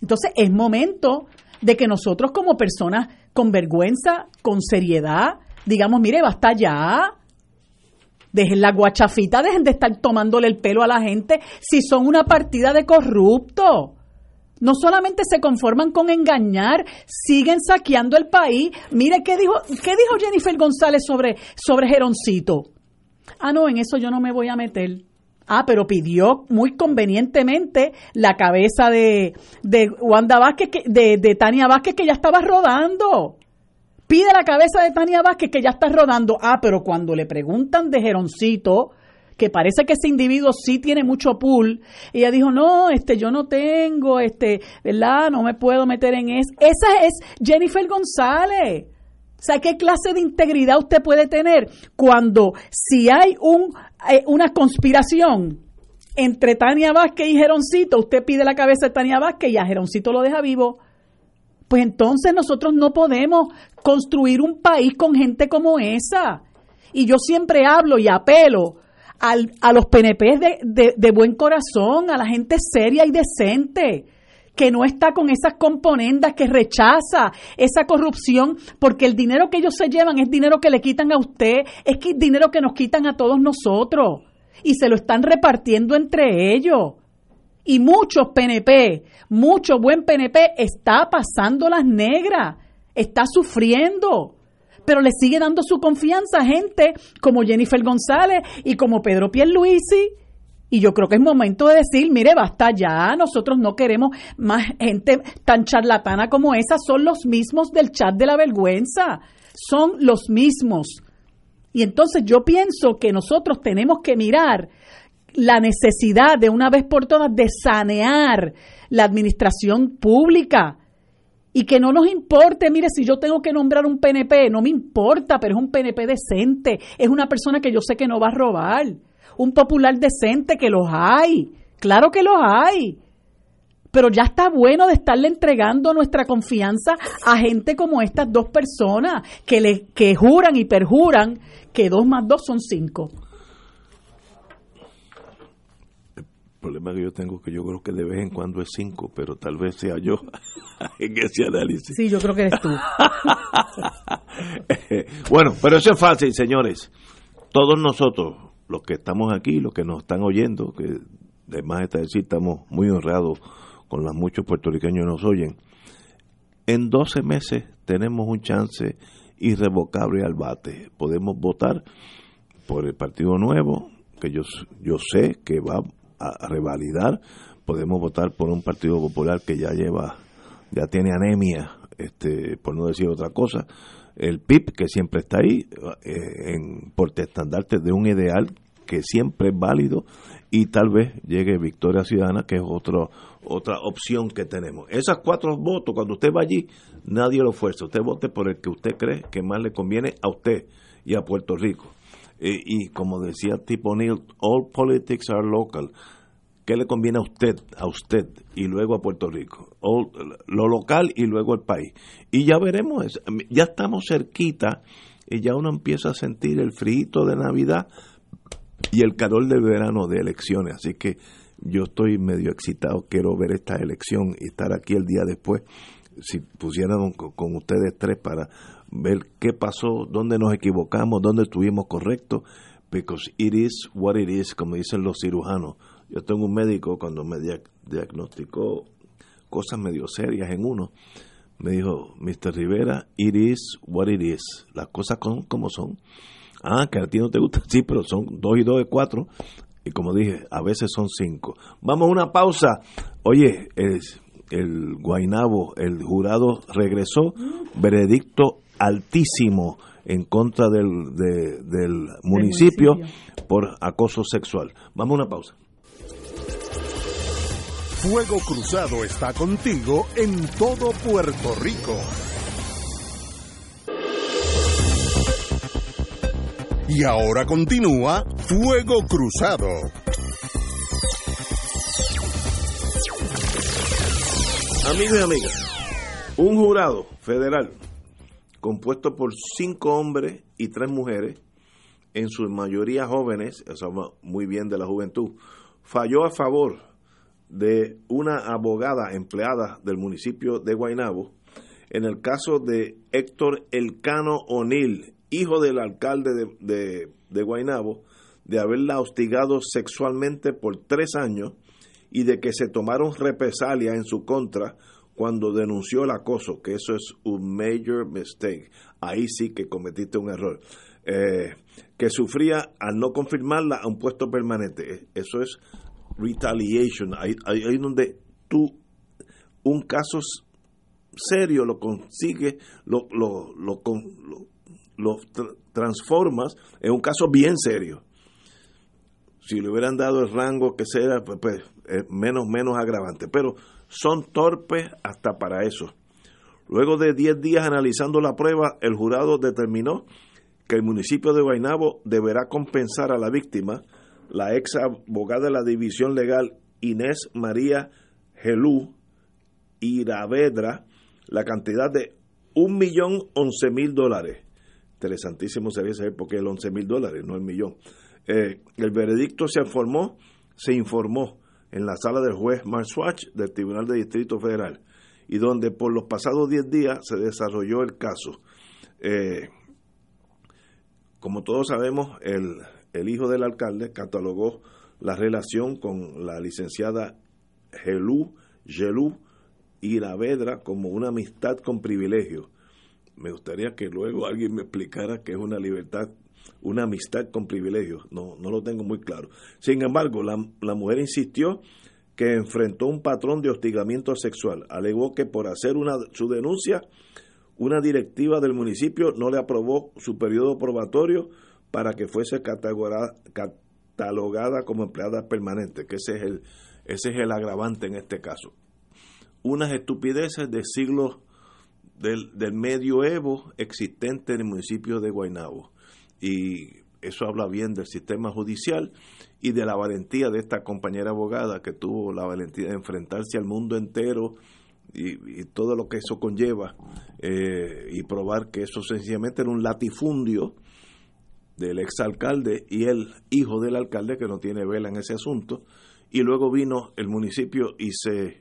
Entonces es momento de que nosotros como personas con vergüenza, con seriedad, digamos, mire, basta ya. Dejen la guachafita, dejen de estar tomándole el pelo a la gente si son una partida de corruptos. No solamente se conforman con engañar, siguen saqueando el país. Mire qué dijo, qué dijo Jennifer González sobre, sobre Geroncito. Ah, no, en eso yo no me voy a meter. Ah, pero pidió muy convenientemente la cabeza de, de Wanda Vázquez, de, de Tania Vázquez, que ya estaba rodando. Pide la cabeza de Tania Vázquez, que ya está rodando. Ah, pero cuando le preguntan de Geroncito, que parece que ese individuo sí tiene mucho pool. Ella dijo, no, este, yo no tengo, este, ¿verdad? No me puedo meter en eso. Esa es Jennifer González. O sea, ¿qué clase de integridad usted puede tener cuando si hay un, eh, una conspiración entre Tania Vázquez y Geroncito, usted pide la cabeza de Tania Vázquez y a Geroncito lo deja vivo? Pues entonces nosotros no podemos construir un país con gente como esa. Y yo siempre hablo y apelo a los PNP de, de, buen corazón, a la gente seria y decente que no está con esas componendas, que rechaza esa corrupción, porque el dinero que ellos se llevan es dinero que le quitan a usted, es dinero que nos quitan a todos nosotros y se lo están repartiendo entre ellos. Y muchos PNP, mucho buen PNP está pasando las negras, está sufriendo pero le sigue dando su confianza a gente como Jennifer González y como Pedro Pierluisi. Y yo creo que es momento de decir, mire, basta ya, nosotros no queremos más gente tan charlatana como esa, son los mismos del chat de la vergüenza, son los mismos. Y entonces yo pienso que nosotros tenemos que mirar la necesidad de una vez por todas de sanear la administración pública y que no nos importe, mire, si yo tengo que nombrar un PNP, no me importa, pero es un PNP decente, es una persona que yo sé que no va a robar, un popular decente que los hay, claro que los hay, pero ya está bueno de estarle entregando nuestra confianza a gente como estas dos personas que, le, que juran y perjuran que dos más dos son cinco. Problema que yo tengo que yo creo que de vez en cuando es cinco, pero tal vez sea yo <laughs> en ese análisis. Sí, yo creo que eres tú. <laughs> bueno, pero eso es fácil, señores. Todos nosotros, los que estamos aquí, los que nos están oyendo, que además está decir, estamos muy honrados con los muchos puertorriqueños que nos oyen, en 12 meses tenemos un chance irrevocable al bate. Podemos votar por el Partido Nuevo, que yo, yo sé que va a, revalidar. Podemos votar por un Partido Popular que ya lleva, ya tiene anemia, este, por no decir otra cosa. El PIB, que siempre está ahí, eh, en de un ideal que siempre es válido y tal vez llegue Victoria Ciudadana, que es otro, otra opción que tenemos. Esas cuatro votos, cuando usted va allí, nadie lo fuerza. Usted vote por el que usted cree que más le conviene a usted y a Puerto Rico. Eh, y como decía Tipo Neil, all politics are local. ¿Qué le conviene a usted, a usted y luego a Puerto Rico? lo local y luego el país. Y ya veremos, ya estamos cerquita y ya uno empieza a sentir el frío de Navidad y el calor del verano de elecciones. Así que yo estoy medio excitado, quiero ver esta elección y estar aquí el día después. Si pusieran con ustedes tres para ver qué pasó, dónde nos equivocamos, dónde estuvimos correctos, because it is what it is, como dicen los cirujanos. Yo tengo un médico cuando me diagnosticó cosas medio serias en uno, me dijo, Mr. Rivera, it is what it is. Las cosas son como son. Ah, que a ti no te gusta, <laughs> sí, pero son dos y dos de cuatro. Y como dije, a veces son cinco. Vamos a una pausa. Oye, el, el Guainabo, el jurado regresó, veredicto altísimo en contra del, del municipio, por acoso sexual. Vamos a una pausa. Fuego Cruzado está contigo en todo Puerto Rico. Y ahora continúa Fuego Cruzado. Amigos y amigas, un jurado federal compuesto por cinco hombres y tres mujeres, en su mayoría jóvenes, eso muy bien de la juventud, falló a favor de una abogada empleada del municipio de Guaynabo en el caso de Héctor Elcano O'Neill, hijo del alcalde de, de, de de haberla hostigado sexualmente por tres años y de que se tomaron represalias en su contra cuando denunció el acoso, que eso es un major mistake. Ahí sí que cometiste un error. Eh, que sufría al no confirmarla a un puesto permanente. Eso es retaliation. Ahí, ahí, donde tú, un caso serio lo consigues, lo, lo, lo, lo, transformas en un caso bien serio. Si le hubieran dado el rango que sea, pues, pues menos, menos agravante. Pero son torpes hasta para eso. Luego de 10 días analizando la prueba, el jurado determinó que el municipio de Guaynabo deberá compensar a la víctima, la ex abogada de la División Legal Inés María Gelú Iravedra, la cantidad de un millón once mil dólares. Interesantísimo sería saber por qué el once mil dólares, no el millón. Eh, el veredicto se informó, se informó en la sala del juez Swatch del Tribunal de Distrito Federal y donde por los pasados 10 días se desarrolló el caso. Eh, como todos sabemos, el, el, hijo del alcalde catalogó la relación con la licenciada Gelú, Gelú y la como una amistad con privilegio. Me gustaría que luego alguien me explicara qué es una libertad, una amistad con privilegio. No, no lo tengo muy claro. Sin embargo, la, la mujer insistió que enfrentó un patrón de hostigamiento sexual. Alegó que por hacer una, su denuncia, una directiva del municipio no le aprobó su periodo probatorio para que fuese catalogada, catalogada como empleada permanente, que ese es el, ese es el agravante en este caso unas estupideces de siglos del, del medioevo existente en el municipio de Guaynabo. Y eso habla bien del sistema judicial y de la valentía de esta compañera abogada que tuvo la valentía de enfrentarse al mundo entero y, todo lo que eso conlleva eh, y probar que eso sencillamente era un latifundio del exalcalde y el hijo del alcalde que no tiene vela en ese asunto. Y luego vino el municipio y se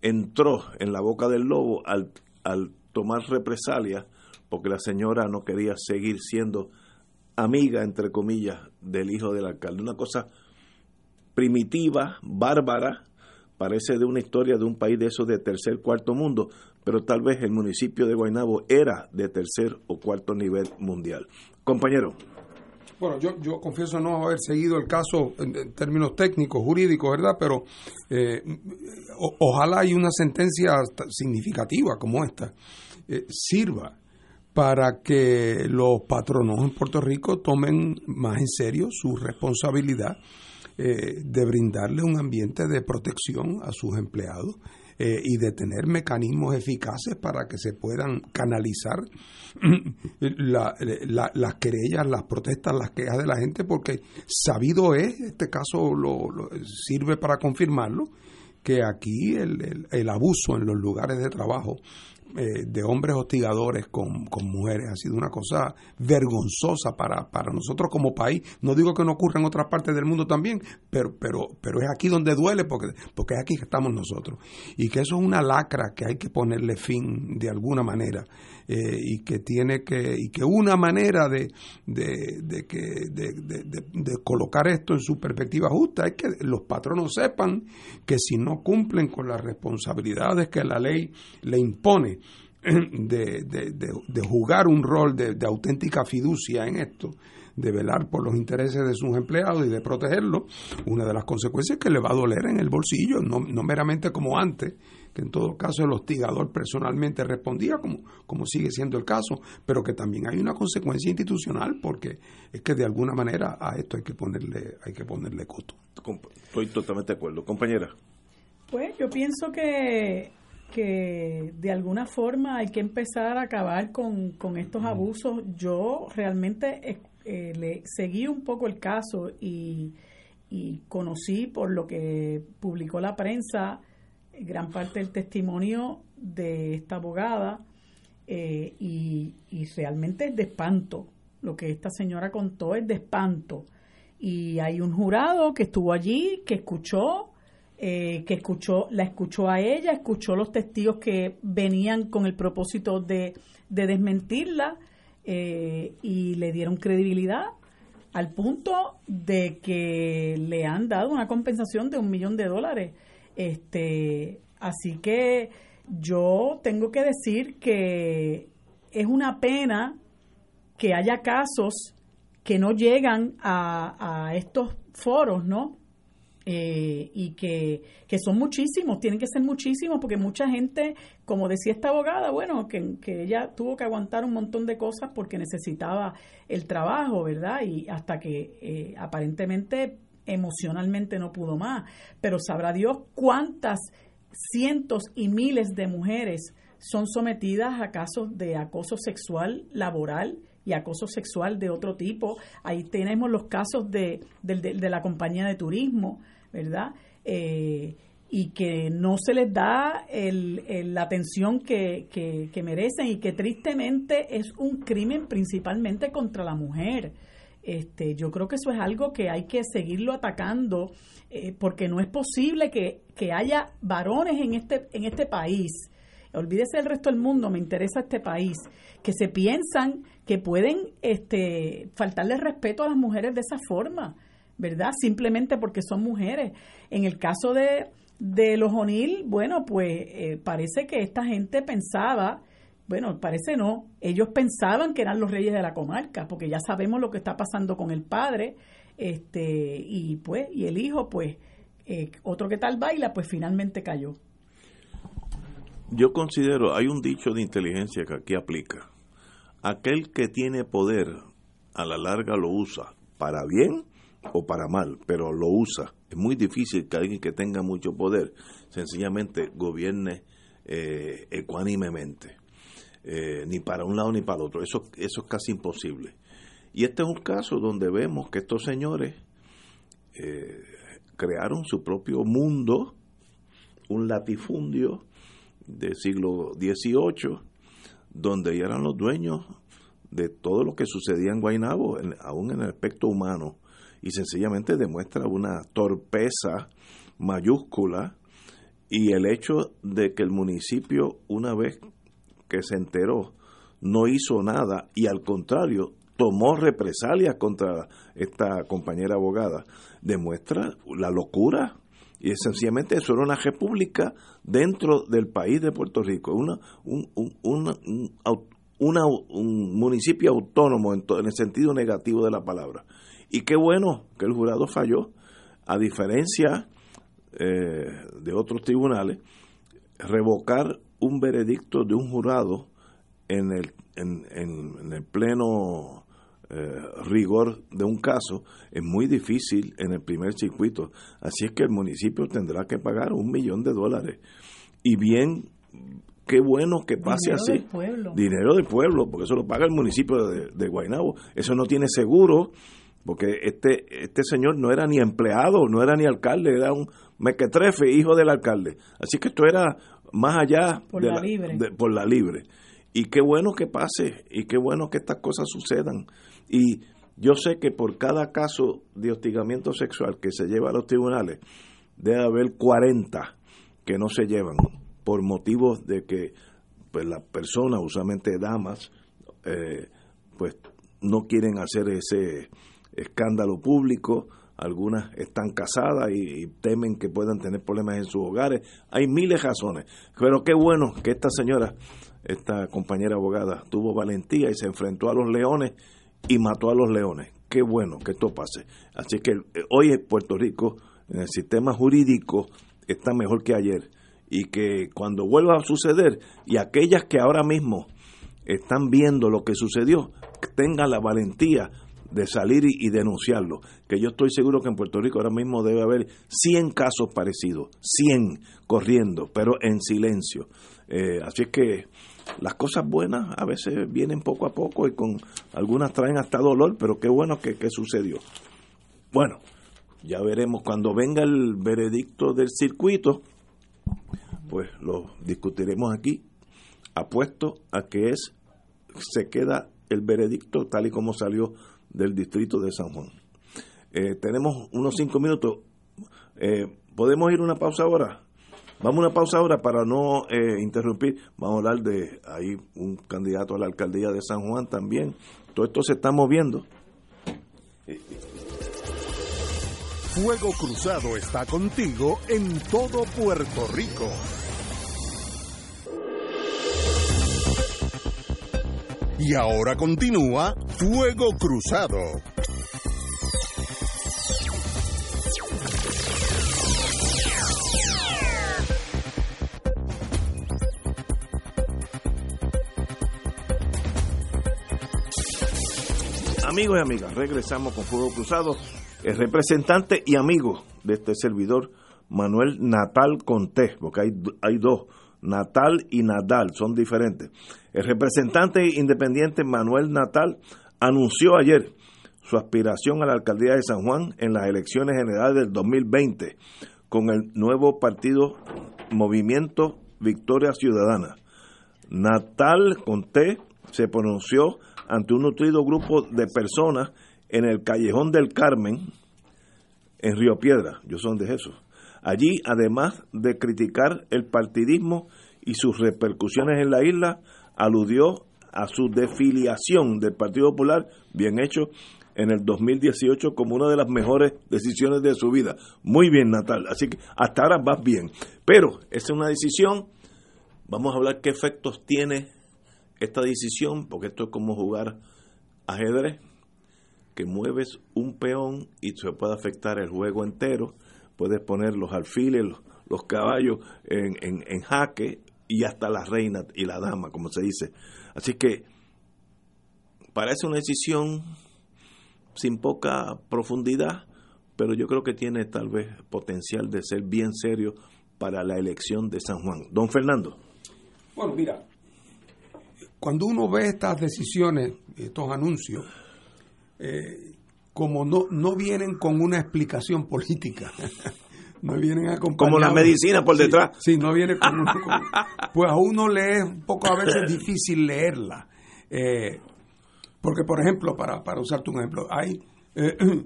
entró en la boca del lobo al, al tomar represalia porque la señora no quería seguir siendo amiga, entre comillas, del hijo del alcalde. Una cosa primitiva, bárbara, parece de una historia de un país de esos de tercer, cuarto mundo, pero tal vez el municipio de Guaynabo era de tercer o cuarto nivel mundial. Compañero. Bueno, yo, yo confieso no haber seguido el caso en, términos técnicos, jurídicos, ¿verdad? Pero eh, ojalá y una sentencia significativa como esta eh, sirva para que los patronos en Puerto Rico tomen más en serio su responsabilidad eh, de brindarle un ambiente de protección a sus empleados eh, y de tener mecanismos eficaces para que se puedan canalizar <clears throat> las querellas, las protestas, las quejas de la gente, porque sabido es, este caso lo, sirve para confirmarlo, que aquí el, el, abuso en los lugares de trabajo eh, de hombres hostigadores con, con, mujeres ha sido una cosa vergonzosa para, para nosotros como país. No digo que no ocurra en otras partes del mundo también, pero, pero, pero es aquí donde duele porque, porque es aquí que estamos nosotros. Y que eso es una lacra que hay que ponerle fin de alguna manera. Eh, y que tiene que y que una manera de, de, de, que, de, colocar esto en su perspectiva justa es que los patronos sepan que si no cumplen con las responsabilidades que la ley le impone <clears throat> de, de, jugar un rol de, auténtica fiducia en esto, de velar por los intereses de sus empleados y de protegerlos, una de las consecuencias es que le va a doler en el bolsillo, no, no meramente como antes, que en todo caso el hostigador personalmente respondía, como, como sigue siendo el caso, pero que también hay una consecuencia institucional porque es que de alguna manera a esto hay que ponerle, hay que ponerle costo. Estoy totalmente de acuerdo. Compañera. Pues yo pienso que, que de alguna forma hay que empezar a acabar con, con estos abusos. Yo realmente eh, eh, le seguí un poco el caso y, y conocí por lo que publicó la prensa gran parte del testimonio de esta abogada eh, y, realmente es de espanto. Lo que esta señora contó es de espanto. Y hay un jurado que estuvo allí, que escuchó eh, que escuchó, la escuchó a ella, escuchó los testigos que venían con el propósito de, desmentirla eh, y le dieron credibilidad al punto de que le han dado una compensación de un millón de dólares. Este, así que yo tengo que decir que es una pena que haya casos que no llegan a, a estos foros, ¿no? Eh, y que, que, son muchísimos, tienen que ser muchísimos, porque mucha gente, como decía esta abogada, bueno, que, que, ella tuvo que aguantar un montón de cosas porque necesitaba el trabajo, ¿verdad? Y hasta que eh, aparentemente emocionalmente no pudo más, pero sabrá Dios cuántas cientos y miles de mujeres son sometidas a casos de acoso sexual laboral y acoso sexual de otro tipo. Ahí tenemos los casos de, de la compañía de turismo, ¿verdad? Eh, y que no se les da el, la atención que, que, merecen y que tristemente es un crimen principalmente contra la mujer. Este, yo creo que eso es algo que hay que seguirlo atacando eh, porque no es posible que, que, haya varones en este, en este país, olvídese del resto del mundo, me interesa este país, que se piensan que pueden este, faltarle respeto a las mujeres de esa forma. ¿verdad? Simplemente porque son mujeres. En el caso de, de los O'Neill, bueno, pues eh, parece que esta gente pensaba, bueno, parece no, ellos pensaban que eran los reyes de la comarca, porque ya sabemos lo que está pasando con el padre, este, y pues, y el hijo, pues, eh, otro que tal baila, pues finalmente cayó. Yo considero, hay un dicho de inteligencia que aquí aplica. Aquel que tiene poder, a la larga lo usa para bien o para mal, pero lo usa. Es muy difícil que alguien que tenga mucho poder sencillamente gobierne eh, ecuánimemente, eh, ni para un lado ni para otro. Eso, eso es casi imposible. Y este es un caso donde vemos que estos señores eh, crearon su propio mundo, un latifundio del siglo XVIII, donde eran los dueños de todo lo que sucedía en Guaynabo, aún en el aspecto humano y sencillamente demuestra una torpeza mayúscula y el hecho de que el municipio una vez que se enteró no hizo nada y al contrario tomó represalias contra esta compañera abogada. Demuestra la locura y sencillamente eso era una república dentro del país de Puerto Rico una un, un municipio autónomo en, en el sentido negativo de la palabra. Y qué bueno que el jurado falló, a diferencia eh, de otros tribunales, revocar un veredicto de un jurado en el, en, el pleno eh, rigor de un caso es muy difícil en el primer circuito. Así es que el municipio tendrá que pagar un millón de dólares. Y bien, qué bueno que pase Dinero así. Del pueblo. Dinero del pueblo, porque eso lo paga el municipio de, de Guaynabo. Eso no tiene seguro porque este, este señor no era ni empleado, no era ni alcalde, era un mequetrefe, hijo del alcalde. Así que esto era más allá por de la, libre. por la libre. Y qué bueno que pase, y qué bueno que estas cosas sucedan. Y yo sé que por cada caso de hostigamiento sexual que se lleva a los tribunales, debe haber 40 que no se llevan por motivos de que pues las personas, usualmente damas, eh, pues no quieren hacer ese escándalo público, algunas están casadas y, temen que puedan tener problemas en sus hogares. Hay miles de razones, pero qué bueno que esta señora, esta compañera abogada, tuvo valentía y se enfrentó a los leones y mató a los leones. Qué bueno que esto pase. Así que eh, hoy en Puerto Rico, en el sistema jurídico, está mejor que ayer. Y que cuando vuelva a suceder, y aquellas que ahora mismo están viendo lo que sucedió, tengan la valentía de salir y, denunciarlo. Que yo estoy seguro que en Puerto Rico ahora mismo debe haber 100 casos parecidos, 100 corriendo, pero en silencio. Eh, así es que las cosas buenas a veces vienen poco a poco y con algunas traen hasta dolor, pero qué bueno que, que sucedió. Bueno, ya veremos cuando venga el veredicto del circuito, pues lo discutiremos aquí. Apuesto a que es se queda el veredicto tal y como salió del distrito de San Juan. Eh, tenemos unos cinco minutos. Eh, ¿Podemos ir una pausa ahora? Vamos a una pausa ahora para no eh, interrumpir. Vamos a hablar de ahí un candidato a la alcaldía de San Juan también. Todo esto se está moviendo. Fuego Cruzado está contigo en todo Puerto Rico. Y ahora continúa Fuego Cruzado. Amigos y amigas, regresamos con Fuego Cruzado. El representante y amigo de este servidor, Manuel Natal Conté, porque hay, hay dos, Natal y Nadal, son diferentes. El representante independiente Manuel Natal anunció ayer su aspiración a la alcaldía de San Juan en las elecciones generales del 2020 con el nuevo partido Movimiento Victoria Ciudadana. Natal Conté se pronunció ante un nutrido grupo de personas en el Callejón del Carmen, en Río Piedra, yo soy de Jesús. Allí, además de criticar el partidismo y sus repercusiones en la isla, aludió a su desfiliación del Partido Popular, bien hecho, en el 2018 como una de las mejores decisiones de su vida. Muy bien, Natal. Así que hasta ahora vas bien. Pero esa es una decisión. Vamos a hablar qué efectos tiene esta decisión, porque esto es como jugar ajedrez, que mueves un peón y se puede afectar el juego entero, puedes poner los alfiles, los, caballos en, en, jaque y hasta la reina y la dama, como se dice. Así que parece una decisión sin poca profundidad, pero yo creo que tiene tal vez potencial de ser bien serio para la elección de San Juan. Don Fernando. Bueno, mira, cuando uno ve estas decisiones, estos anuncios, eh, como no, no vienen con una explicación política, <laughs> no vienen acompañados. Como la medicina por detrás. Sí, no viene con, Pues a uno le es un poco a veces <laughs> difícil leerla. Eh, porque, por ejemplo, para, para usarte un ejemplo, hay, eh, <clears throat>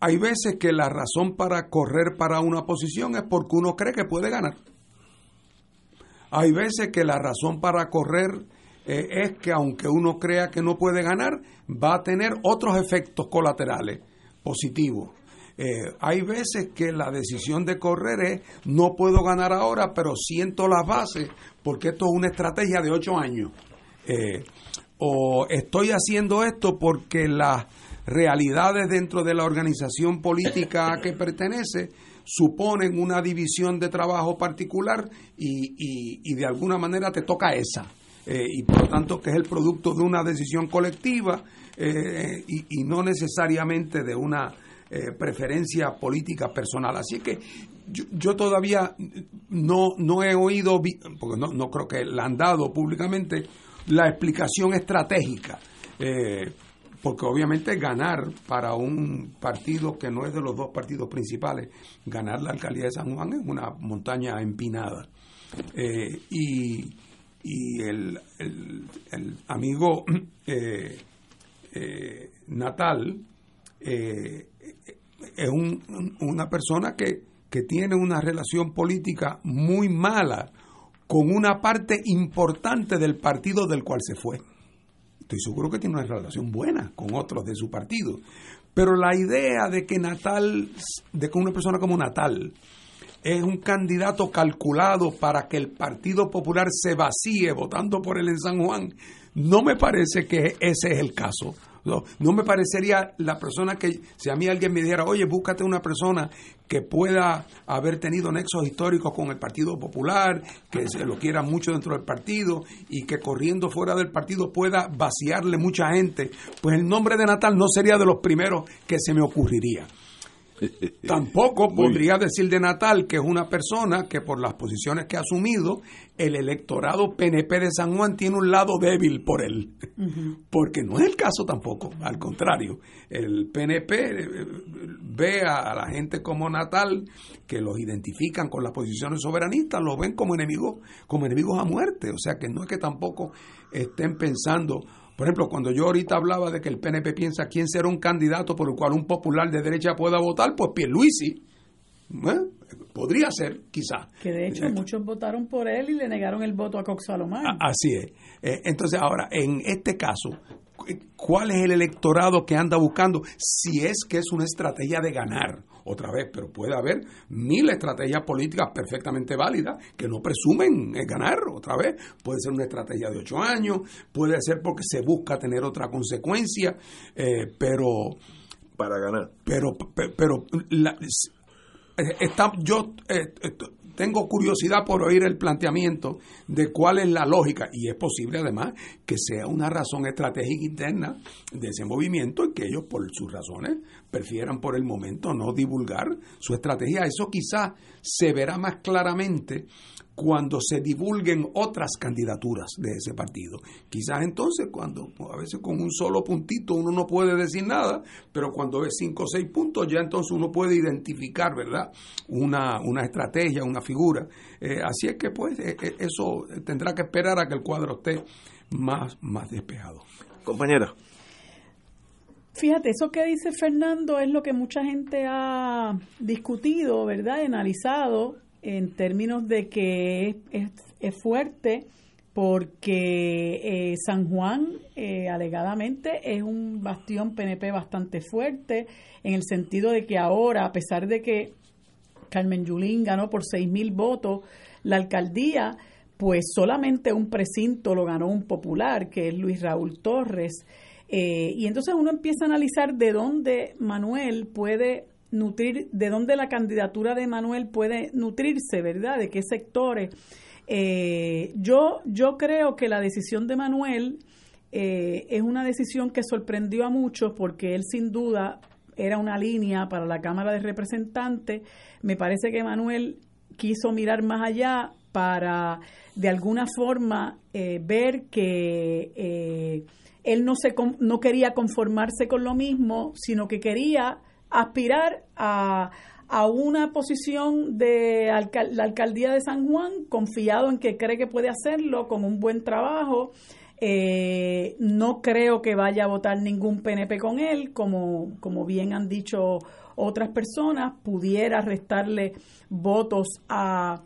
hay veces que la razón para correr para una posición es porque uno cree que puede ganar. Hay veces que la razón para correr eh, es que aunque uno crea que no puede ganar, va a tener otros efectos colaterales positivos. Eh, hay veces que la decisión de correr es no puedo ganar ahora, pero siento las bases porque esto es una estrategia de ocho años. Eh, o estoy haciendo esto porque las realidades dentro de la organización política a que pertenece suponen una división de trabajo particular y, de alguna manera te toca esa. Eh, y por lo tanto que es el producto de una decisión colectiva eh, y, no necesariamente de una eh, preferencia política personal. Así que yo, todavía no, no he oído, porque no, no, creo que la han dado públicamente, la explicación estratégica porque obviamente ganar para un partido que no es de los dos partidos principales, ganar la alcaldía de San Juan es una montaña empinada. Eh, y, el, amigo <clears throat> eh, eh, Natal es una persona que, que tiene una relación política muy mala con una parte importante del partido del cual se fue estoy seguro que tiene una relación buena con otros de su partido. Pero la idea de que Natal, de que una persona como Natal es un candidato calculado para que el Partido Popular se vacíe votando por él en San Juan, no me parece que ese es el caso. No, me parecería la persona que, si a mí alguien me dijera, oye, búscate una persona que pueda haber tenido nexos históricos con el Partido Popular, que se lo quiera mucho dentro del partido y que corriendo fuera del partido pueda vaciarle mucha gente, pues el nombre de Natal no sería de los primeros que se me ocurriría. <laughs> Tampoco podría decir de Natal que es una persona que por las posiciones que ha asumido, el electorado PNP de San Juan tiene un lado débil por él. Porque no es el caso tampoco, al contrario. El PNP eh, ve a la gente como Natal, que los identifican con las posiciones soberanistas, los ven como enemigos, como enemigos a muerte. O sea que no es que tampoco estén pensando por ejemplo, cuando yo ahorita hablaba de que el PNP piensa quién será un candidato por el cual un popular de derecha pueda votar, pues Pierluisi. ¿eh? Podría ser, quizá. Que de hecho muchos votaron por él y le negaron el voto a Cox Salomán. Así es. Eh, entonces, ahora, en este caso, ¿cuál es el electorado que anda buscando? Si es que es una estrategia de ganar, otra vez, pero puede haber mil estrategias políticas perfectamente válidas que no presumen ganar, otra vez. Puede ser una estrategia de ocho años, puede ser porque se busca tener otra consecuencia, eh, pero... Para ganar. Pero, pero, la, está, yo eh, tengo curiosidad por oír el planteamiento de cuál es la lógica, y es posible además que sea una razón estratégica interna de ese movimiento y que ellos por sus razones prefieran por el momento no divulgar su estrategia. Eso quizás se verá más claramente cuando se divulguen otras candidaturas de ese partido. Quizás entonces, cuando a veces con un solo puntito uno no puede decir nada, pero cuando ve cinco o seis puntos, ya entonces uno puede identificar, ¿verdad? Una, una estrategia, una figura. Eh, así es que, pues, eh, eh, eso tendrá que esperar a que el cuadro esté más, más despejado. Compañera. Fíjate, eso que dice Fernando es lo que mucha gente ha discutido, ¿verdad? Analizado en términos de que es, es, fuerte porque eh, San Juan eh, alegadamente es un bastión PNP bastante fuerte en el sentido de que ahora, a pesar de que Carmen Yulín ganó por seis mil votos la alcaldía, pues solamente un precinto lo ganó un popular, que es Luis Raúl Torres. Eh, y entonces uno empieza a analizar de dónde Manuel puede nutrir, de dónde la candidatura de Manuel puede nutrirse, ¿verdad? De qué sectores. Eh, yo, yo creo que la decisión de Manuel eh, es una decisión que sorprendió a muchos porque él sin duda era una línea para la Cámara de Representantes. Me parece que Manuel quiso mirar más allá para de alguna forma eh, ver que él no, se, no quería conformarse con lo mismo, sino que quería aspirar a, una posición de la alcaldía de San Juan, confiado en que cree que puede hacerlo con un buen trabajo. Eh, no creo que vaya a votar ningún PNP con él, como, como bien han dicho otras personas, pudiera restarle votos a,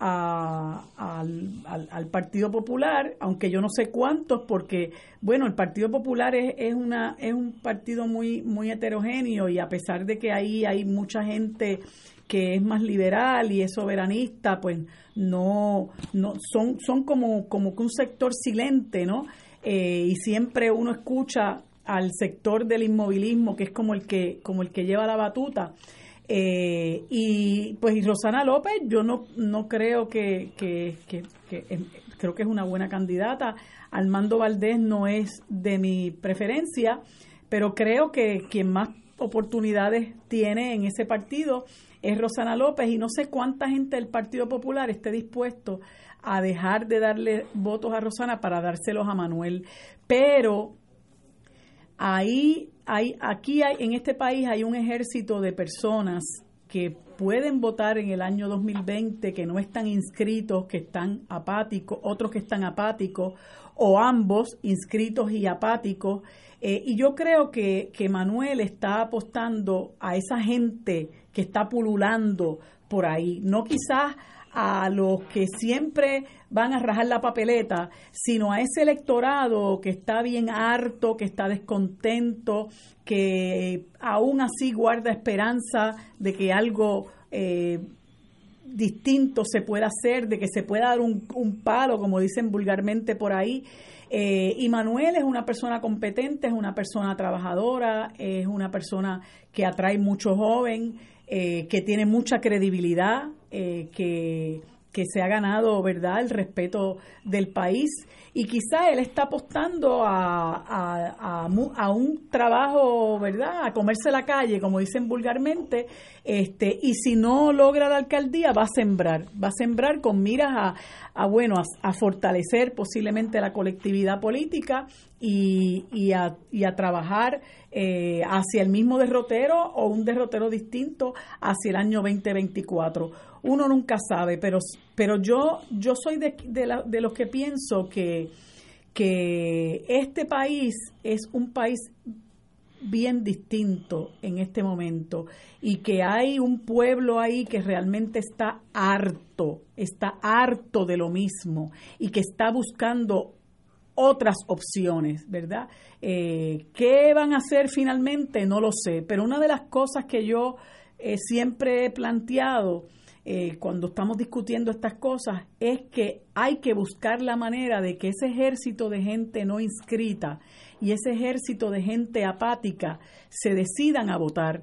al, al, Partido Popular, aunque yo no sé cuántos, porque bueno, el Partido Popular es, es, una es un partido muy muy heterogéneo y a pesar de que ahí hay mucha gente que es más liberal y es soberanista, pues no no son son como como que un sector silente, ¿no? Eh, y siempre uno escucha al sector del inmovilismo que es como el que como el que lleva la batuta eh, y pues y Rosana López, yo no, no creo que, que, creo que es una buena candidata. Armando Valdés no es de mi preferencia, pero creo que quien más oportunidades tiene en ese partido es Rosana López y no sé cuánta gente del Partido Popular esté dispuesto a dejar de darle votos a Rosana para dárselos a Manuel. Pero ahí hay, aquí hay, en este país hay un ejército de personas que pueden votar en el año 2020, que no están inscritos, que están apáticos, otros que están apáticos, o ambos inscritos y apáticos. Eh, y yo creo que, que Manuel está apostando a esa gente que está pululando por ahí, no quizás a los que siempre van a rajar la papeleta, sino a ese electorado que está bien harto, que está descontento, que aún así guarda esperanza de que algo eh, distinto se pueda hacer, de que se pueda dar un, palo, como dicen vulgarmente por ahí. Eh, y Manuel es una persona competente, es una persona trabajadora, es una persona que atrae mucho joven, eh, que tiene mucha credibilidad, eh, que, que, se ha ganado, ¿verdad?, el respeto del país. Y quizá él está apostando a, a, a, un trabajo, ¿verdad?, a comerse la calle, como dicen vulgarmente, este, y si no logra la alcaldía, va a sembrar, va a sembrar con miras a, a bueno, a, fortalecer posiblemente la colectividad política y, y, a, y a trabajar eh, hacia el mismo derrotero o un derrotero distinto hacia el año 2024. Uno nunca sabe, pero, pero yo, yo soy de, de, los que pienso que, que este país es un país bien distinto en este momento y que hay un pueblo ahí que realmente está harto, está harto de lo mismo y que está buscando otras opciones, ¿verdad? Eh, ¿Qué van a hacer finalmente? No lo sé, pero una de las cosas que yo eh, siempre he planteado eh, cuando estamos discutiendo estas cosas es que hay que buscar la manera de que ese ejército de gente no inscrita y ese ejército de gente apática se decidan a votar,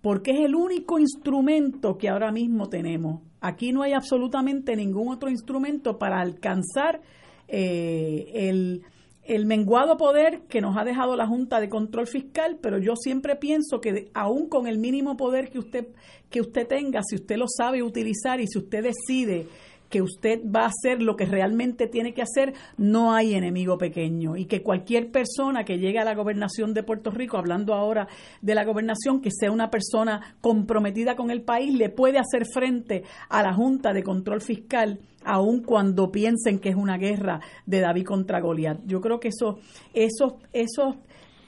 porque es el único instrumento que ahora mismo tenemos. Aquí no hay absolutamente ningún otro instrumento para alcanzar eh, el el menguado poder que nos ha dejado la Junta de Control Fiscal, pero yo siempre pienso que aún con el mínimo poder que usted que usted tenga, si usted lo sabe utilizar y si usted decide que usted va a hacer lo que realmente tiene que hacer, no hay enemigo pequeño y que cualquier persona que llegue a la gobernación de Puerto Rico, hablando ahora de la gobernación, que sea una persona comprometida con el país, le puede hacer frente a la Junta de Control Fiscal aun cuando piensen que es una guerra de David contra Goliat. Yo creo que eso, esos, esos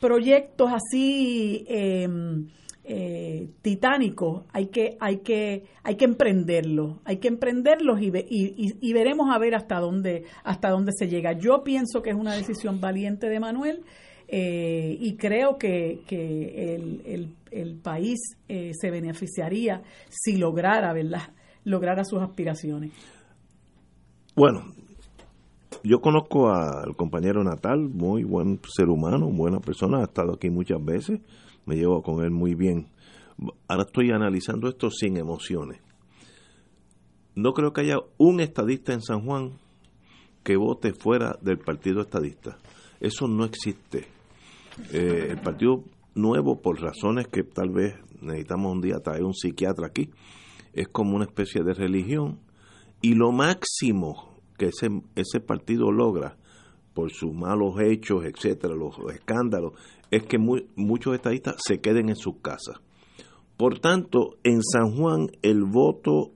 proyectos así eh, eh, hay que hay que hay que emprenderlos hay que emprenderlos y, y, y, veremos a ver hasta dónde hasta dónde se llega. Yo pienso que es una decisión valiente de Manuel eh, y creo que, que el, el, país eh, se beneficiaría si lograra verdad lograra sus aspiraciones. Bueno yo conozco al compañero Natal muy buen ser humano buena persona ha estado aquí muchas veces me llevo con él muy bien. Ahora estoy analizando esto sin emociones. No creo que haya un estadista en San Juan que vote fuera del partido estadista. Eso no existe. Eh, el partido nuevo, por razones que tal vez necesitamos un día traer un psiquiatra aquí, es como una especie de religión. Y lo máximo que ese, ese partido logra por sus malos hechos, etcétera, los escándalos, es que muchos estadistas se queden en sus casas. Por tanto, en San Juan el voto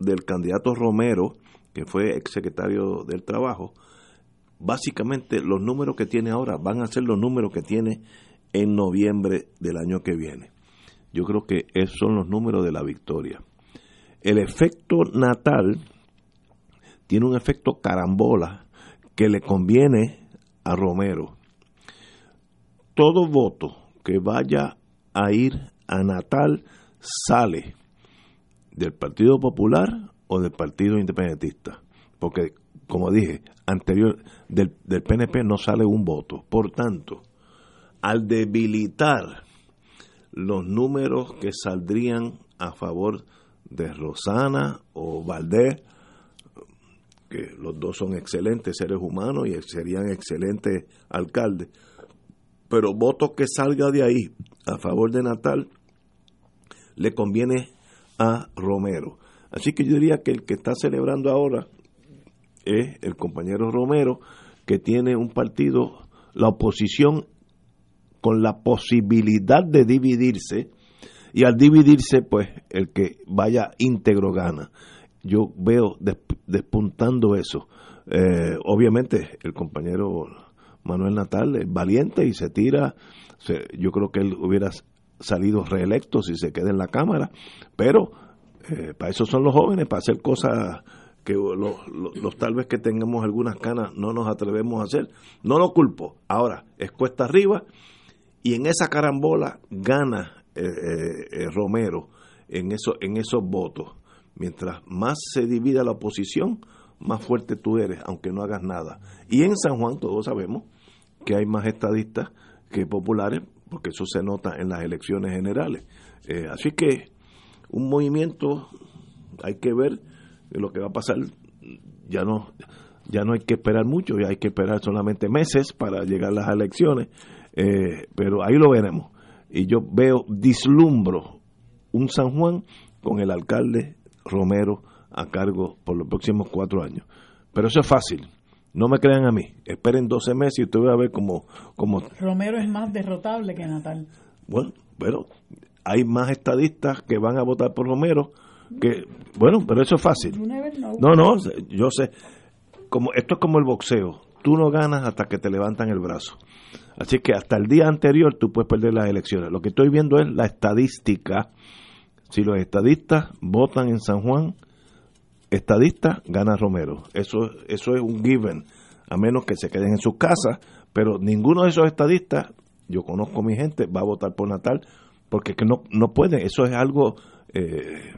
del candidato Romero, que fue exsecretario del Trabajo, básicamente los números que tiene ahora van a ser los números que tiene en noviembre del año que viene. Yo creo que esos son los números de la victoria. El efecto natal tiene un efecto carambola que le conviene a Romero todo voto que vaya a ir a Natal sale del Partido Popular o del Partido Independentista. Porque, como dije, anterior del, del PNP no sale un voto. Por tanto, al debilitar los números que saldrían a favor de Rosana o Valdés, los dos son excelentes seres humanos y serían excelentes alcaldes, pero voto que salga de ahí a favor de Natal le conviene a Romero. Así que yo diría que el que está celebrando ahora es el compañero Romero, que tiene un partido, la oposición, con la posibilidad de dividirse, y al dividirse, pues el que vaya íntegro gana. Yo veo despuntando eso. Eh, obviamente, el compañero Manuel Natal es valiente y se tira. yo creo que él hubiera salido reelecto si se queda en la Cámara, pero eh, para eso son los jóvenes, para hacer cosas que los, tal vez que tengamos algunas canas no nos atrevemos a hacer. No lo culpo. Ahora, es cuesta arriba y en esa carambola gana eh, eh, Romero en, eso, en esos votos. Mientras más se divida la oposición, más fuerte tú eres, aunque no hagas nada. Y en San Juan todos sabemos que hay más estadistas que populares, porque eso se nota en las elecciones generales. Eh, así que un movimiento, hay que ver lo que va a pasar, ya no, ya no hay que esperar mucho, ya hay que esperar solamente meses para llegar a las elecciones, eh, pero ahí lo veremos. Y yo veo, dislumbro un San Juan con el alcalde Romero a cargo por los próximos cuatro años. Pero eso es fácil. No me crean a mí. Esperen 12 meses y usted va a ver cómo... Como... Romero es más derrotable que Natal. Bueno, pero hay más estadistas que van a votar por Romero que... Bueno, pero eso es fácil. No, no, yo sé. Como, esto es como el boxeo. tú no ganas hasta que te levantan el brazo. Así que hasta el día anterior tú puedes perder las elecciones. Lo que estoy viendo es la estadística. Si los estadistas votan en San Juan, estadista gana Romero. Eso, eso es un given, a menos que se queden en sus casas. Pero ninguno de esos estadistas, yo conozco a mi gente, va a votar por Natal, porque que no, no puede. Eso es algo eh,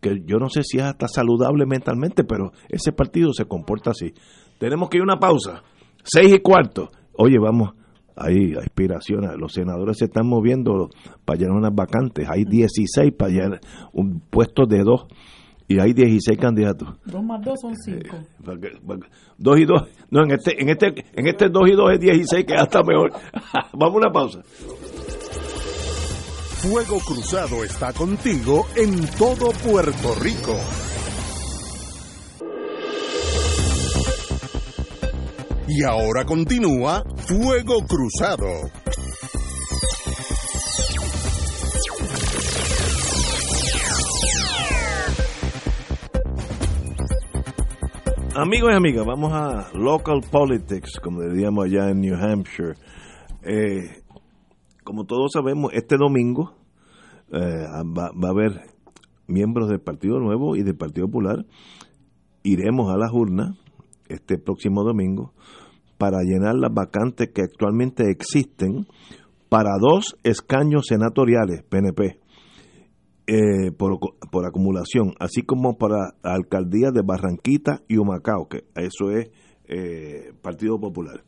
que yo no sé si es hasta saludable mentalmente, pero ese partido se comporta así. Tenemos que ir a una pausa. Seis y cuarto. Oye, vamos, hay aspiraciones. Los senadores se están moviendo para llenar unas vacantes. Hay 16 para llenar un puesto de dos. Y hay 16 candidatos. Dos más dos son cinco. Dos y dos. No, en este, en este, en este dos y dos es 16, que ya está mejor. <laughs> vamos a una pausa. Fuego Cruzado está contigo en todo Puerto Rico. Y ahora continúa Fuego Cruzado. Amigos y amigas, vamos a local politics, como diríamos allá en New Hampshire. Eh, como todos sabemos, este domingo eh, va, va, a haber miembros del Partido Nuevo y del Partido Popular. Iremos a las urnas este próximo domingo para llenar las vacantes que actualmente existen para dos escaños senatoriales PNP eh, por, por, acumulación, así como para alcaldías de Barranquita y Humacao, que eso es eh, Partido Popular.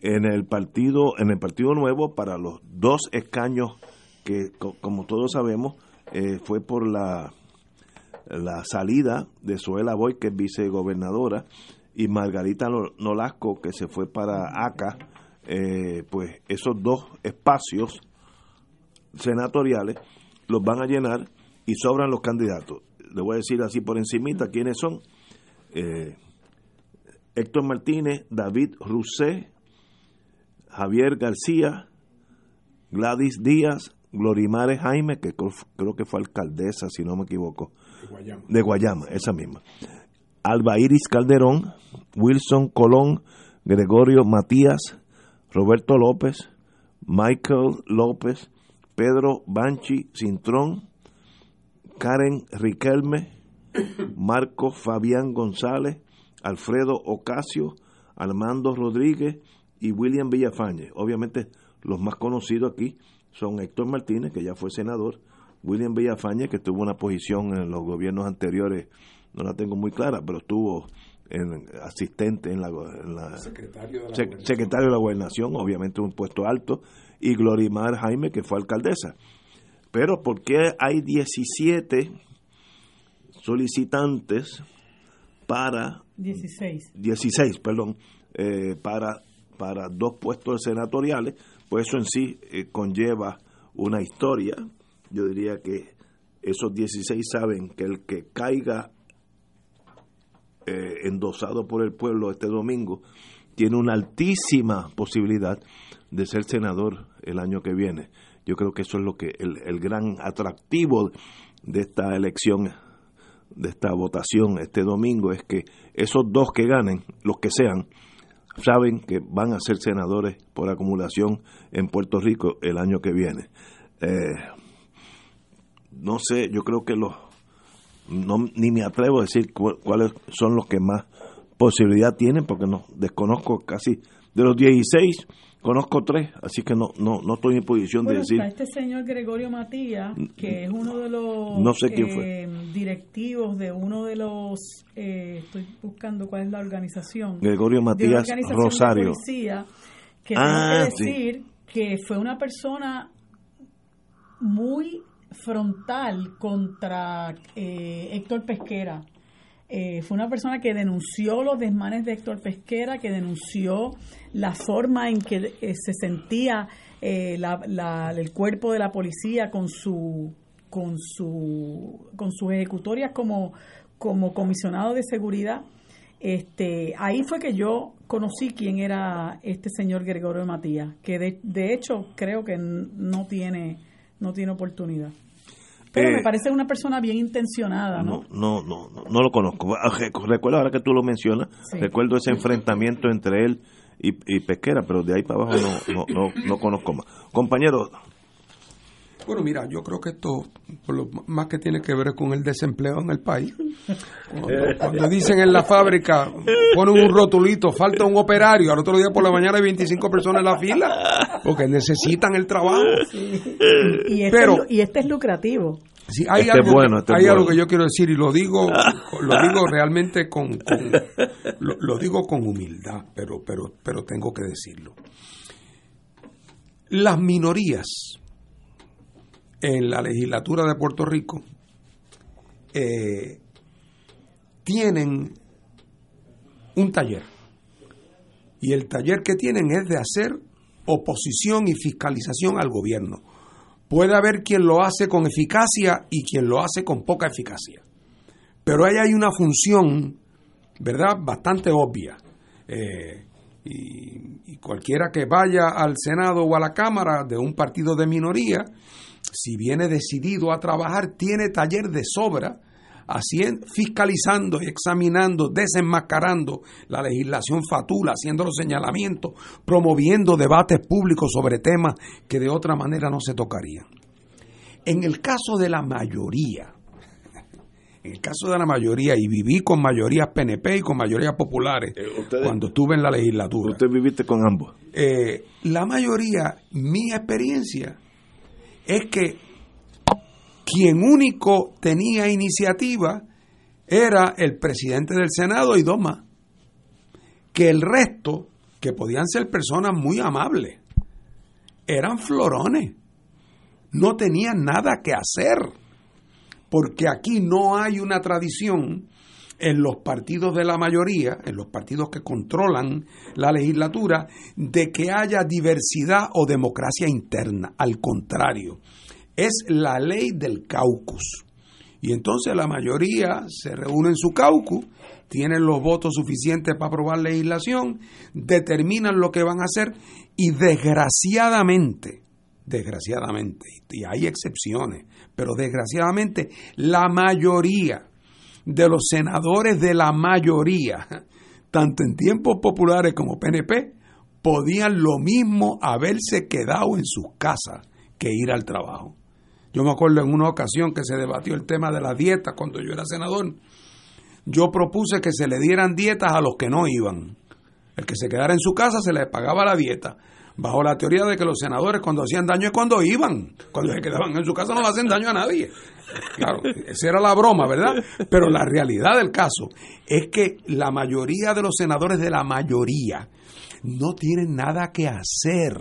En el partido, en el Partido Nuevo, para los dos escaños que, como todos sabemos, eh, fue por la, la salida de Suela Boy, que es vicegobernadora, y Margarita Nolasco, que se fue para ACA, eh, pues esos dos espacios senatoriales los van a llenar y sobran los candidatos. Le voy a decir así por encimita quiénes son. Eh, Héctor Martínez, David Rousset, Javier García, Gladys Díaz, Glorimares Jaime, que creo que fue alcaldesa, si no me equivoco, de Guayama, de Guayama esa misma. Alba Iris Calderón, Wilson Colón, Gregorio Matías, Roberto López, Michael López, Pedro Banchi Cintrón, Karen Riquelme, <coughs> Marco Fabián González, Alfredo Ocasio, Armando Rodríguez y William Villafañe. Obviamente los más conocidos aquí son Héctor Martínez, que ya fue senador, William Villafañe, que tuvo una posición en los gobiernos anteriores no la tengo muy clara, pero estuvo en, asistente en la, secretario, de la sec, secretario de la gobernación, obviamente un puesto alto, y Glorimar Jaime, que fue alcaldesa. Pero ¿por qué hay 17 solicitantes para... 16. 16, perdón, eh, para, para dos puestos senatoriales, pues eso en sí eh, conlleva una historia. Yo diría que esos 16 saben que el que caiga eh, endosado por el pueblo este domingo, tiene una altísima posibilidad de ser senador el año que viene. Yo creo que eso es lo que el, el gran atractivo de esta elección, de esta votación este domingo, es que esos dos que ganen, los que sean, saben que van a ser senadores por acumulación en Puerto Rico el año que viene. Eh, no sé, yo creo que los no, ni me atrevo a decir cuáles son los que más posibilidad tienen, porque no desconozco casi de los 16 conozco tres, así que no no no estoy en posición bueno, de decir. Está este señor Gregorio Matías, que es uno de los no sé quién fue. eh, directivos de uno de los, eh, estoy buscando cuál es la organización. Gregorio Matías organización Rosario. Policía, que Ah, tengo que decir que fue una persona muy frontal contra eh, Héctor Pesquera. Eh, fue una persona que denunció los desmanes de Héctor Pesquera, que denunció la forma en que eh, se sentía eh, la- la- el cuerpo de la policía con su con su con sus ejecutorias como como comisionado de seguridad. Este, ahí fue que yo conocí quién era este señor Gregorio Matías, que de, de hecho creo que no tiene no tiene oportunidad. Pero me Eh, parece una persona bien intencionada, ¿no? No, no, no, no lo conozco. Ah, rec- Recuerdo ahora que tú lo mencionas, recuerdo ese enfrentamiento entre él y, y Pesquera, pero de ahí para abajo no, no, no, no conozco más. Compañero, Bueno, mira, yo creo que esto por lo más que tiene que ver con el desempleo en el país. Cuando, <laughs> cuando dicen en la fábrica, ponen un rotulito, falta un operario, al otro día por la mañana hay 25 personas en la fila, porque necesitan el trabajo. Y este, Pero- es, y este es lucrativo. Sí, hay Este es algo, bueno, este hay algo que yo quiero decir y lo digo, lo digo <laughs> realmente con, con- lo, lo digo con humildad, pero, pero, pero tengo que decirlo. Las minorías en la legislatura de Puerto Rico eh, tienen un taller y el taller que tienen es de hacer oposición y fiscalización al gobierno. Puede haber quien lo hace con eficacia y quien lo hace con poca eficacia. Pero ahí hay una función, ¿verdad?, bastante obvia. Eh, y, y cualquiera que vaya al Senado o a la Cámara de un partido de minoría, si viene decidido a trabajar, tiene taller de sobra, hacien- fiscalizando y examinando, desenmascarando la legislación fatula, haciendo los señalamientos, promoviendo debates públicos sobre temas que de otra manera no se tocarían. En el caso de la mayoría, en el caso de la mayoría, y viví con mayorías PNP y con mayorías populares Eh, ustedes- cuando estuve en la legislatura. usted viviste con ambos. Eh, la mayoría, mi experiencia, es que quien único tenía iniciativa era el presidente del Senado y dos más. Que el resto, que podían ser personas muy amables, eran florones. No tenían nada que hacer. Porque aquí no hay una tradición en los partidos de la mayoría, en los partidos que controlan la legislatura, de que haya diversidad o democracia interna. Al contrario, es la ley del caucus. Y entonces la mayoría se reúne en su caucus, tienen los votos suficientes para aprobar legislación, determinan lo que van a hacer y desgraciadamente, desgraciadamente, y hay excepciones, pero desgraciadamente la mayoría de los senadores de la mayoría, tanto en tiempos populares como PNP, podían lo mismo haberse quedado en sus casas que ir al trabajo. Yo me acuerdo en una ocasión que se debatió el tema de la dieta cuando yo era senador. Yo propuse que se le dieran dietas a los que no iban. El que se quedara en su casa se le pagaba la dieta. Bajo la teoría de que los senadores cuando hacían daño es cuando iban. Cuando se quedaban en su casa no le hacen daño a nadie. Claro, esa era la broma, ¿verdad? Pero la realidad del caso es que la mayoría de los senadores de la mayoría no tienen nada que hacer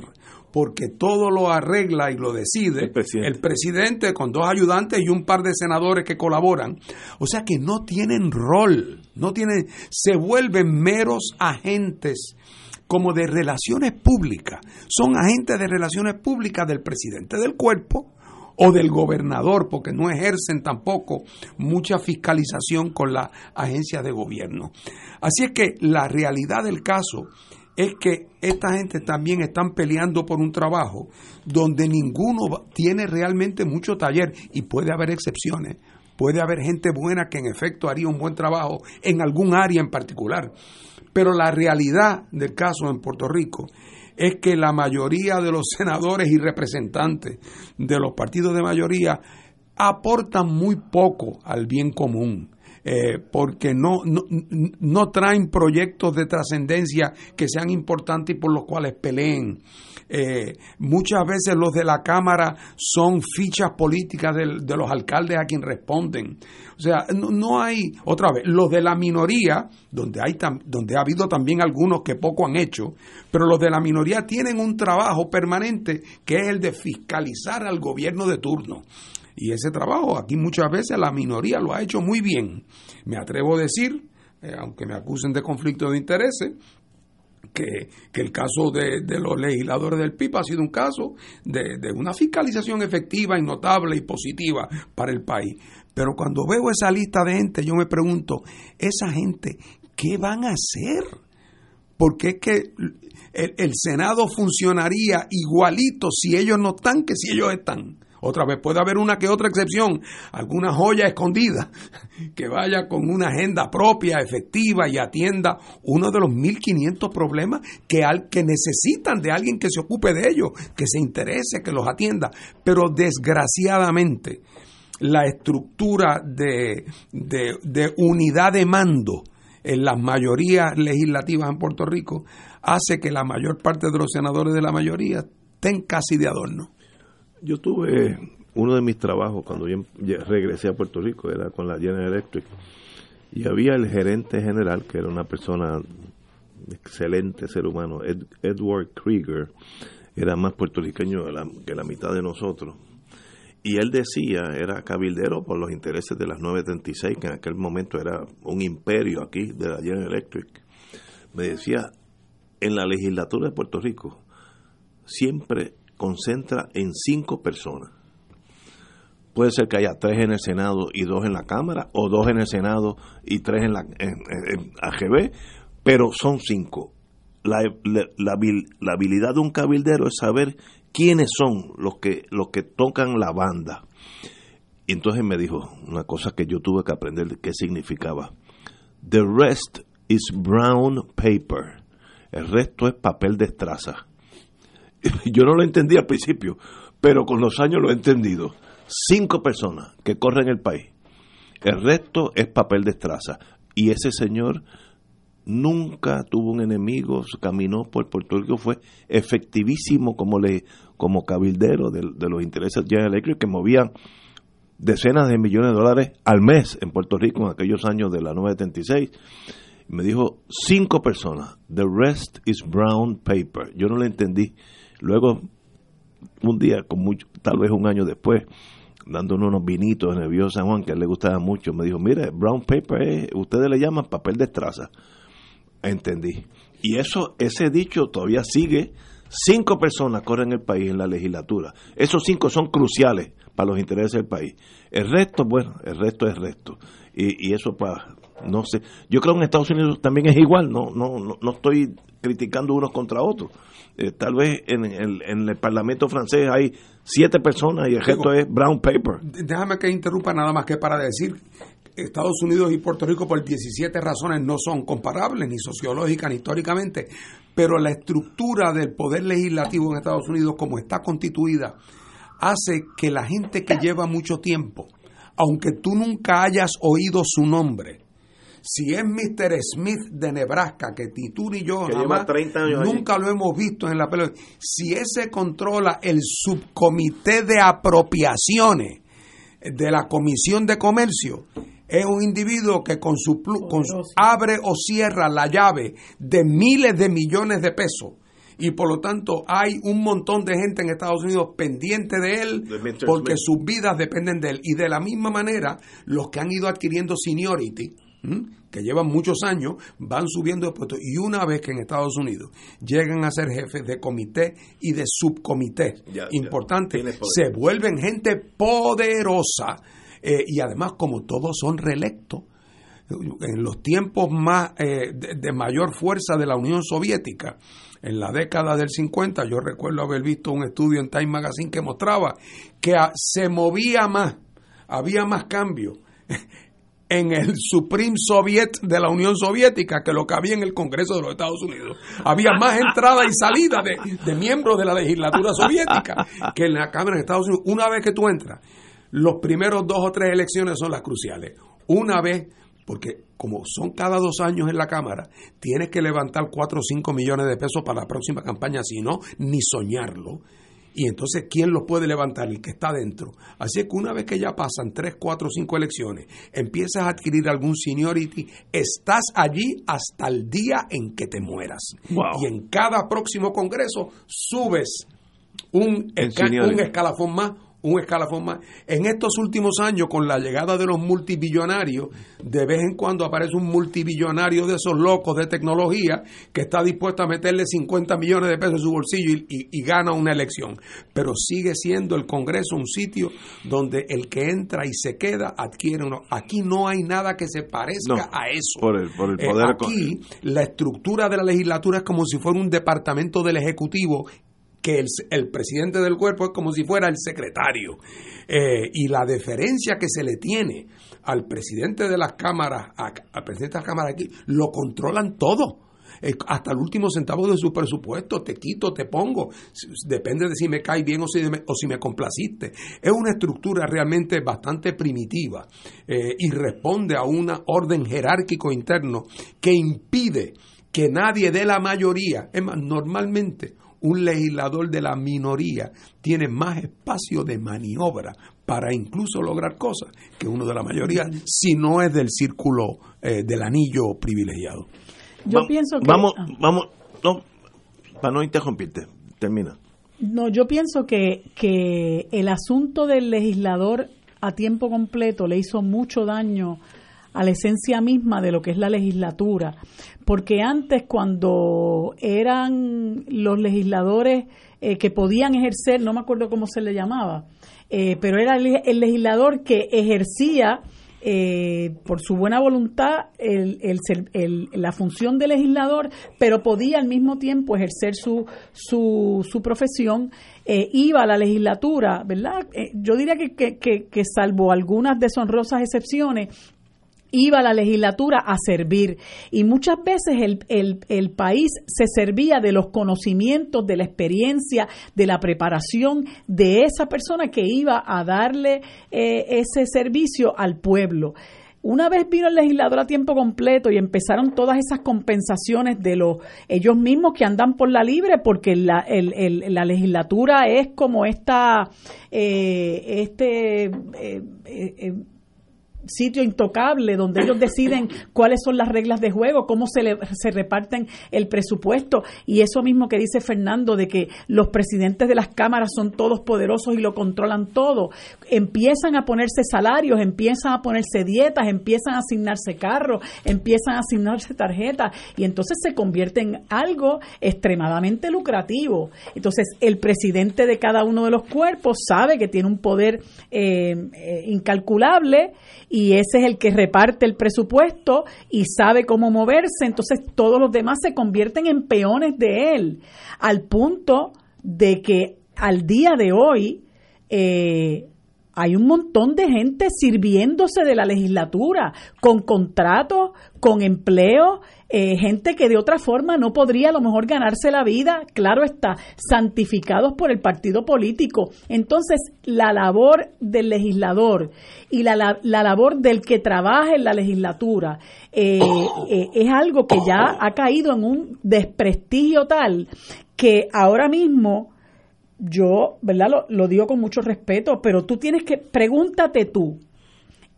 porque todo lo arregla y lo decide El presidente. el presidente con dos ayudantes y un par de senadores que colaboran. O sea que no tienen rol, no tienen, se vuelven meros agentes como de relaciones públicas. Son agentes de relaciones públicas del presidente del cuerpo o del gobernador, porque no ejercen tampoco mucha fiscalización con las agencias de gobierno. Así es que la realidad del caso es que esta gente también están peleando por un trabajo donde ninguno tiene realmente mucho taller y puede haber excepciones. Puede haber gente buena que en efecto haría un buen trabajo en algún área en particular. Pero la realidad del caso en Puerto Rico es que la mayoría de los senadores y representantes de los partidos de mayoría aportan muy poco al bien común. eh, porque no, no, no traen proyectos de trascendencia que sean importantes y por los cuales peleen. Eh, muchas veces los de la Cámara son fichas políticas del- de los alcaldes a quien responden. O sea, no, no hay, otra vez, los de la minoría, donde, hay donde ha habido también algunos que poco han hecho, pero los de la minoría tienen un trabajo permanente que es el de fiscalizar al gobierno de turno. Y ese trabajo aquí muchas veces la minoría lo ha hecho muy bien. Me atrevo a decir, eh, aunque me acusen de conflicto de intereses, que, que el caso de, de los legisladores del PIB ha sido un caso de, de una fiscalización efectiva y notable y positiva para el país. Pero cuando veo esa lista de gente, yo me pregunto, esa gente, ¿qué van a hacer? Porque es que el, el Senado funcionaría igualito si ellos no están que si ellos están. Otra vez puede haber una que otra excepción, alguna joya escondida <laughs> que vaya con una agenda propia, efectiva y atienda uno de los 1500 problemas que, al, que necesitan de alguien que se ocupe de ellos, que se interese, que los atienda. Pero desgraciadamente, la estructura de, de, unidad de mando en las mayorías legislativas en Puerto Rico hace que la mayor parte de los senadores de la mayoría estén casi de adorno. Yo tuve uno de mis trabajos cuando yo regresé a Puerto Rico, era con la General Electric, y había el gerente general, que era una persona excelente ser humano, Edward Krieger, era más puertorriqueño que la mitad de nosotros y él decía, era cabildero por los intereses de las 936, que en aquel momento era un imperio aquí de la General Electric. Me decía, en la legislatura de Puerto Rico siempre concentra en cinco personas. Puede ser que haya tres en el Senado y dos en la Cámara, o dos en el Senado y tres en la AGB, pero son cinco. La, la, la habilidad de un cabildero es saber quiénes son los que, los que tocan la banda. Y entonces me dijo una cosa que yo tuve que aprender qué significaba. The rest is brown paper. El resto es papel de estraza. <laughs> Yo no lo entendí al principio, pero con los años lo he entendido. Cinco personas que corren el país. El resto es papel de estraza. Y ese señor nunca tuvo un enemigo, caminó por Puerto Rico, fue efectivísimo como le como cabildero de, los intereses General Electric que movían decenas de millones de dólares al mes en Puerto Rico en aquellos años de la 976. Me dijo cinco personas, the rest is brown paper. Yo no le entendí. Luego, un día, con mucho, tal vez un año después, dándonos unos vinitos en el Juan que a él le gustaba mucho, me dijo, mire, brown paper es, ustedes le llaman papel de estraza. Entendí. Y eso, ese dicho todavía sigue. Cinco personas corren el país en la legislatura. Esos cinco son cruciales para los intereses del país. El resto, bueno, el resto es resto. Y, y eso para, no sé. Yo creo que en Estados Unidos también es igual. No, no, no, estoy criticando unos contra otros. Eh, tal vez en el, en el Parlamento francés hay siete personas y el resto es brown paper. Déjame que interrumpa nada más que para decir Estados Unidos y Puerto Rico por 17 razones no son comparables, ni sociológicas ni históricamente, pero la estructura del poder legislativo en Estados Unidos, como está constituida, hace que la gente que lleva mucho tiempo, aunque tú nunca hayas oído su nombre, si es Mr. Smith de Nebraska, que tú ni yo nunca lo hemos visto en la pelota, si ese controla el subcomité de apropiaciones de la Comisión de Comercio, es un individuo que con su, con abre o cierra la llave de miles de millones de pesos. Y por lo tanto hay un montón de gente en Estados Unidos pendiente de él porque sus vidas dependen de él. Y de la misma manera los que han ido adquiriendo seniority que llevan muchos años van subiendo de puestos y una vez que en Estados Unidos llegan a ser jefes de comité y de subcomité importante se vuelven gente poderosa eh, y además como todos son reelectos, en los tiempos más eh, de, mayor fuerza de la Unión Soviética, en la década del 50, yo recuerdo haber visto un estudio en Time Magazine que mostraba que se movía más, había más cambio en el Supreme Soviet de la Unión Soviética que lo que había en el Congreso de los Estados Unidos. Había más entrada y salida de, de miembros de la legislatura soviética que en la Cámara de Estados Unidos. Una vez que tú entras los primeros dos o tres elecciones son las cruciales. Una vez, porque como son cada dos años en la Cámara, tienes que levantar cuatro o cinco millones de pesos para la próxima campaña, si no, ni soñarlo. Y entonces, ¿quién los puede levantar? El que está dentro. Así es que una vez que ya pasan tres, cuatro, cinco elecciones, empiezas a adquirir algún seniority, estás allí hasta el día en que te mueras. Y en cada próximo congreso subes un, un escalafón más un escalafón más. En estos últimos años, con la llegada de los multibillonarios, de vez en cuando aparece un multibillonario de esos locos de tecnología que está dispuesto a meterle 50 millones de pesos en su bolsillo y, gana una elección. Pero sigue siendo el Congreso un sitio donde el que entra y se queda adquiere uno. Aquí no hay nada que se parezca a eso. Por el, por el eh, poder aquí la estructura de la legislatura es como si fuera un departamento del Ejecutivo que el, presidente del cuerpo es como si fuera el secretario. Eh, y la deferencia que se le tiene al presidente de las cámaras, al presidente de las cámaras aquí, lo controlan todo eh, hasta el último centavo de su presupuesto, te quito, te pongo, depende de si me cae bien o si me, o si me complaciste. Es una estructura realmente bastante primitiva eh, y responde a un orden jerárquico interno que impide que nadie de la mayoría, es más, normalmente un legislador de la minoría tiene más espacio de maniobra para incluso lograr cosas que uno de la mayoría, si no es del círculo eh, del anillo privilegiado. Yo pienso que... Vamos, ah. vamos, no, para no interrumpirte, termina. No, yo pienso que, que el asunto del legislador a tiempo completo le hizo mucho daño a la esencia misma de lo que es la legislatura, porque antes cuando eran los legisladores eh, que podían ejercer, no me acuerdo cómo se le llamaba, eh, pero era el legislador que ejercía eh, por su buena voluntad el, el, la función de legislador, pero podía al mismo tiempo ejercer su, su, su profesión, eh, iba a la legislatura, ¿verdad? Yo diría que, que, que, que, salvo algunas deshonrosas excepciones, iba la legislatura a servir y muchas veces el, el, el, país se servía de los conocimientos, de la experiencia, de la preparación de esa persona que iba a darle eh, ese servicio al pueblo. Una vez vino el legislador a tiempo completo y empezaron todas esas compensaciones de los ellos mismos que andan por la libre, porque la, el, el, la legislatura es como esta eh, este eh, eh, sitio intocable donde ellos deciden cuáles son las reglas de juego, cómo se, le, se reparten el presupuesto. Y eso mismo que dice Fernando de que los presidentes de las cámaras son todos poderosos y lo controlan todo, empiezan a ponerse salarios, empiezan a ponerse dietas, empiezan a asignarse carros, empiezan a asignarse tarjetas. Y entonces se convierte en algo extremadamente lucrativo. Entonces el presidente de cada uno de los cuerpos sabe que tiene un poder eh, eh, incalculable y ese es el que reparte el presupuesto y sabe cómo moverse, entonces todos los demás se convierten en peones de él, al punto de que al día de hoy eh, hay un montón de gente sirviéndose de la legislatura, con contratos, con empleo, eh, gente que de otra forma no podría a lo mejor ganarse la vida, claro está, santificados por el partido político. Entonces, la labor del legislador y la, la, labor del que trabaja en la legislatura eh, eh, es algo que ya ha caído en un desprestigio tal que ahora mismo yo, ¿verdad? Lo, lo, digo con mucho respeto, pero tú tienes que, pregúntate tú,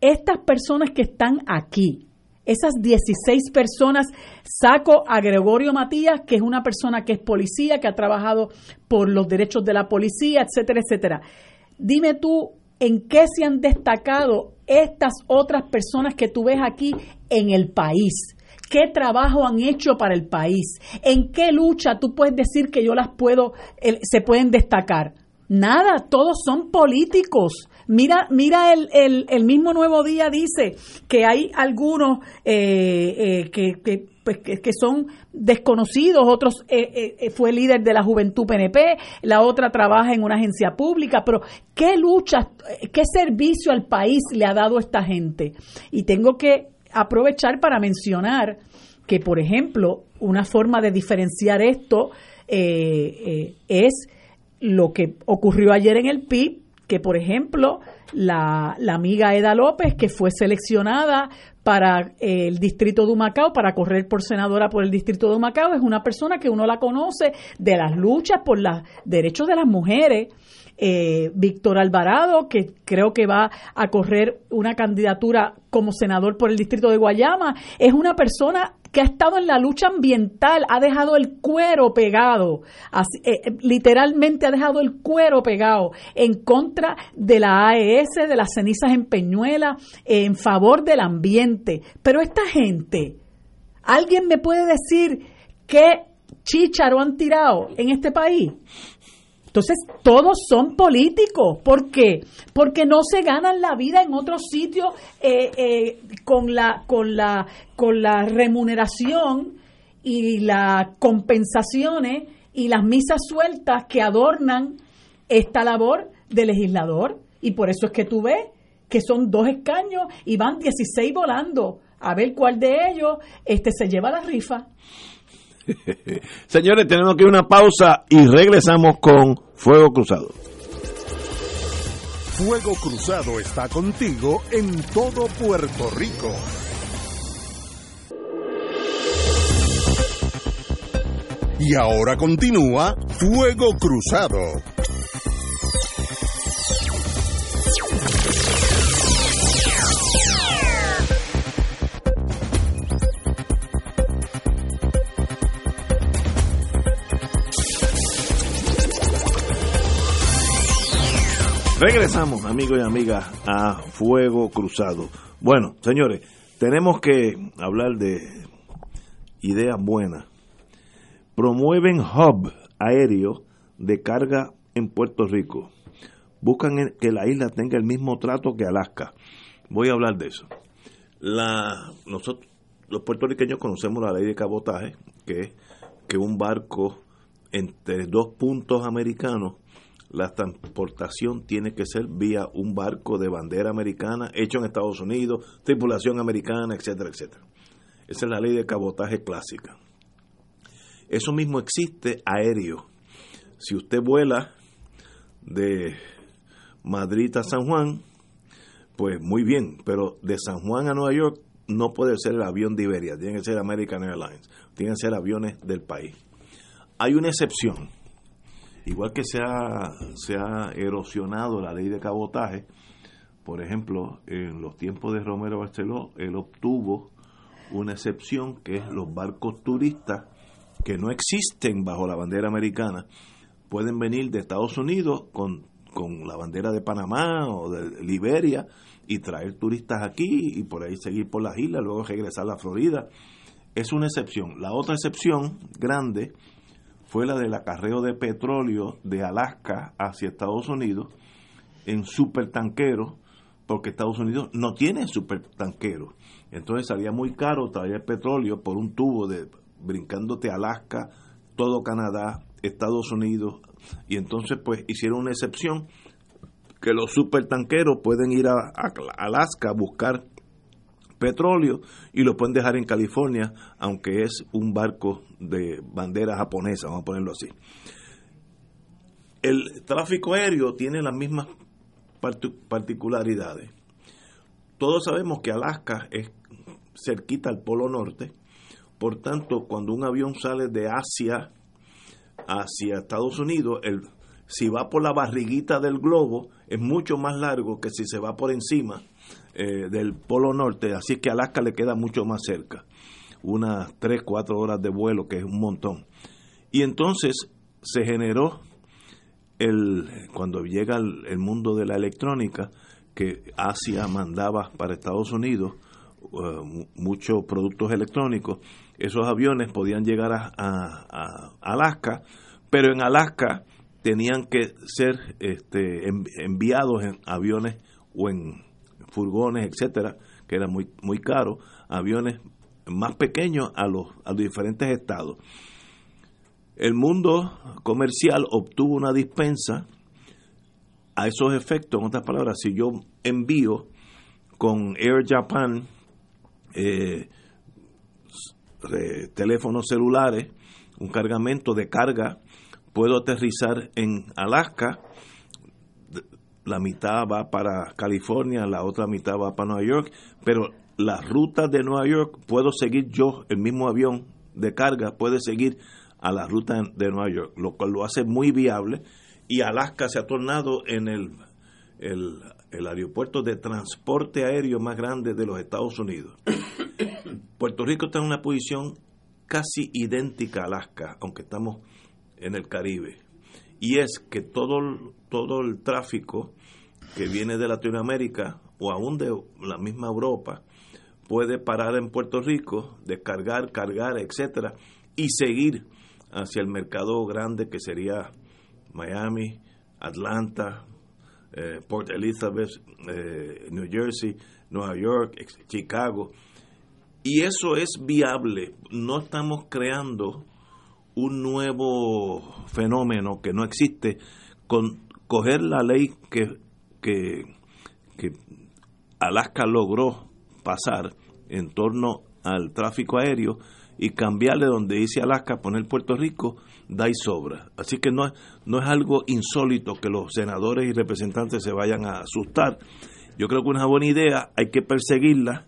estas personas que están aquí, esas 16 personas, saco a Gregorio Matías, que es una persona que es policía, que ha trabajado por los derechos de la policía, etcétera, etcétera. Dime tú, ¿en qué se han destacado estas otras personas que tú ves aquí en el país? qué trabajo han hecho para el país, en qué lucha tú puedes decir que yo las puedo, se pueden destacar. Nada, todos son políticos. Mira, mira el, el, el mismo Nuevo Día dice que hay algunos eh, eh, que, que, pues, que, son desconocidos, otros eh, fue líder de la Juventud PNP, la otra trabaja en una agencia pública, pero ¿qué lucha, qué servicio al país le ha dado esta gente? Y tengo que aprovechar para mencionar que, por ejemplo, una forma de diferenciar esto eh, eh, es lo que ocurrió ayer en el PIB, que, por ejemplo, la, la amiga Eda López, que fue seleccionada para el distrito de Humacao, para correr por senadora por el distrito de Humacao, es una persona que uno la conoce de las luchas por los derechos de las mujeres, eh, Víctor Alvarado, que creo que va a correr una candidatura como senador por el distrito de Guayama, es una persona que ha estado en la lucha ambiental, ha dejado el cuero pegado, así, eh, eh, literalmente ha dejado el cuero pegado en contra de la AES, de las cenizas en Peñuela, en favor del ambiente. Pero esta gente, ¿alguien me puede decir qué chícharo han tirado en este país? Entonces, todos son políticos. ¿Por qué? Porque no se ganan la vida en otros sitios eh, eh, con, la, con, la, con la remuneración y las compensaciones y las misas sueltas que adornan esta labor de legislador. Y por eso es que tú ves que son dos escaños y van 16 volando a ver cuál de ellos este se lleva la rifa. <laughs> Señores, tenemos que una pausa y regresamos con Fuego Cruzado. Fuego Cruzado está contigo en todo Puerto Rico. Y ahora continúa Fuego Cruzado. Regresamos, amigos y amigas, a Fuego Cruzado. Bueno, señores, tenemos que hablar de ideas buenas. Promueven hub aéreo de carga en Puerto Rico. Buscan que la isla tenga el mismo trato que Alaska. Voy a hablar de eso. Nosotros, los puertorriqueños conocemos la ley de cabotaje, que es que un barco entre dos puntos americanos la transportación tiene que ser vía un barco de bandera americana hecho en Estados Unidos, tripulación americana, etcétera, etcétera. Esa es la ley de cabotaje clásica. Eso mismo existe aéreo. Si usted vuela de Madrid a San Juan, pues muy bien, pero de San Juan a Nueva York no puede ser el avión de Iberia, tiene que ser American Airlines, tienen que ser aviones del país. Hay una excepción igual que se ha, se ha erosionado la ley de cabotaje, por ejemplo, en los tiempos de Romero Barceló, él obtuvo una excepción que es los barcos turistas que no existen bajo la bandera americana, pueden venir de Estados Unidos con, con la bandera de Panamá o de Liberia y traer turistas aquí y por ahí seguir por las islas, luego regresar a la Florida. Es una excepción. La otra excepción grande fue la del acarreo de petróleo de Alaska hacia Estados Unidos en supertanqueros, porque Estados Unidos no tiene supertanqueros. Entonces salía muy caro traer petróleo por un tubo de brincándote Alaska, todo Canadá, Estados Unidos, y entonces pues hicieron una excepción que los supertanqueros pueden ir a, a Alaska a buscar petróleo y lo pueden dejar en California, aunque es un barco de bandera japonesa, vamos a ponerlo así. El tráfico aéreo tiene las mismas particularidades. Todos sabemos que Alaska es cerquita al Polo Norte, por tanto, cuando un avión sale de Asia hacia Estados Unidos, el, si va por la barriguita del globo, es mucho más largo que si se va por encima eh, del Polo Norte, así que Alaska le queda mucho más cerca, unas 3, 4 horas de vuelo, que es un montón. Y entonces se generó, el, cuando llega el, mundo de la electrónica, que Asia mandaba para Estados Unidos uh, muchos productos electrónicos, esos aviones podían llegar a, Alaska, pero en Alaska tenían que ser este, enviados en aviones o en furgones, etcétera, que era muy, muy caro, aviones más pequeños a los, a los diferentes estados. El mundo comercial obtuvo una dispensa a esos efectos. En otras palabras, si yo envío con Air Japan eh, teléfonos celulares, un cargamento de carga, puedo aterrizar en Alaska la mitad va para California, la otra mitad va para Nueva York, pero la ruta de Nueva York puedo seguir yo, el mismo avión de carga puede seguir a la ruta de Nueva York, lo cual lo hace muy viable y Alaska se ha tornado en el, el, el aeropuerto de transporte aéreo más grande de los Estados Unidos. <coughs> Puerto Rico está en una posición casi idéntica a Alaska, aunque estamos en el Caribe y es que todo, todo el tráfico que viene de Latinoamérica o aún de la misma Europa puede parar en Puerto Rico, descargar, cargar, etcétera, y seguir hacia el mercado grande que sería Miami, Atlanta, eh, Port Elizabeth, eh, New Jersey, Nueva York, Chicago. Y eso es viable. No estamos creando un nuevo fenómeno que no existe, con coger la ley que, que, que Alaska logró pasar en torno al tráfico aéreo y cambiarle donde dice Alaska, poner Puerto Rico, da y sobra. Así que no, no es algo insólito que los senadores y representantes se vayan a asustar. Yo creo que es una buena idea, hay que perseguirla.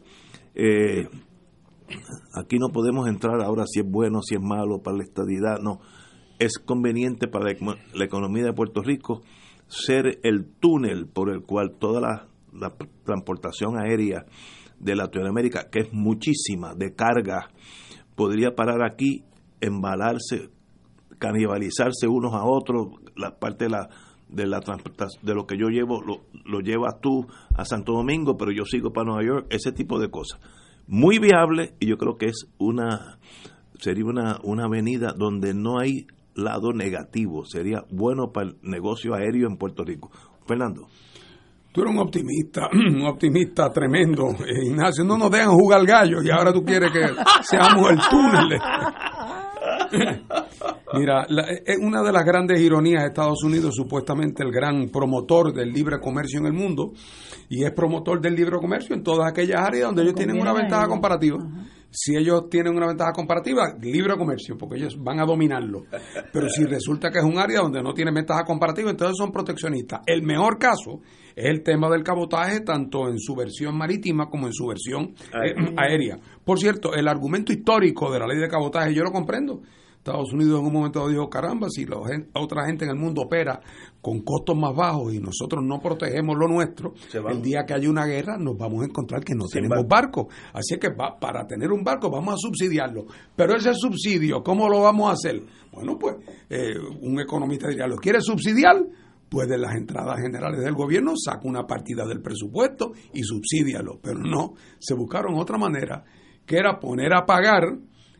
Eh, aquí no podemos entrar ahora si es bueno, si es malo para la estadidad, no. Es conveniente para la, economía de Puerto Rico ser el túnel por el cual toda la, transportación aérea de Latinoamérica, que es muchísima, de carga, podría parar aquí, embalarse, canibalizarse unos a otros, la parte de la de la de lo que yo llevo lo, lo llevas tú a Santo Domingo, pero yo sigo para Nueva York, ese tipo de cosas. Muy viable y yo creo que es una sería una, una avenida donde no hay lado negativo, sería bueno para el negocio aéreo en Puerto Rico. Fernando. Tú eres un optimista, <clears throat> un optimista tremendo, eh, Ignacio. No nos dejan jugar gallo y ahora tú quieres que <laughs> seamos el túnel. Mira, es una de las grandes ironías de Estados Unidos, supuestamente el gran promotor del libre comercio en el mundo, y es promotor del libre comercio en todas aquellas áreas donde ellos tienen una ventaja comparativa si ellos tienen una ventaja comparativa, libre comercio, porque ellos van a dominarlo. Pero si resulta que es un área donde no tiene ventaja comparativa, entonces son proteccionistas. El mejor caso es el tema del cabotaje, tanto en su versión marítima como en su versión eh, aérea. Por cierto, el argumento histórico de la ley de cabotaje yo lo comprendo. Estados Unidos en un momento dijo, caramba, si la otra gente en el mundo opera con costos más bajos y nosotros no protegemos lo nuestro, el día que haya una guerra nos vamos a encontrar que no tenemos barco. Así que para tener un barco vamos a subsidiarlo. Pero ese subsidio, ¿cómo lo vamos a hacer? Bueno, pues eh, un economista diría, ¿lo quiere subsidiar? Pues de las entradas generales del gobierno saca una partida del presupuesto y subsídialo. Pero no, se buscaron otra manera, que era poner a pagar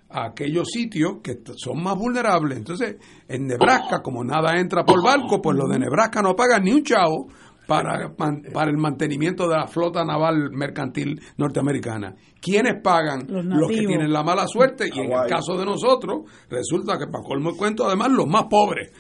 a aquellos sitios que son más vulnerables. Entonces, en Nebraska, como nada entra por barco, pues los de Nebraska no pagan ni un chavo para, para el mantenimiento de la flota naval mercantil norteamericana. ¿Quiénes pagan? Los, que tienen la mala suerte y en el caso de nosotros resulta que para colmo el cuento además los más pobres,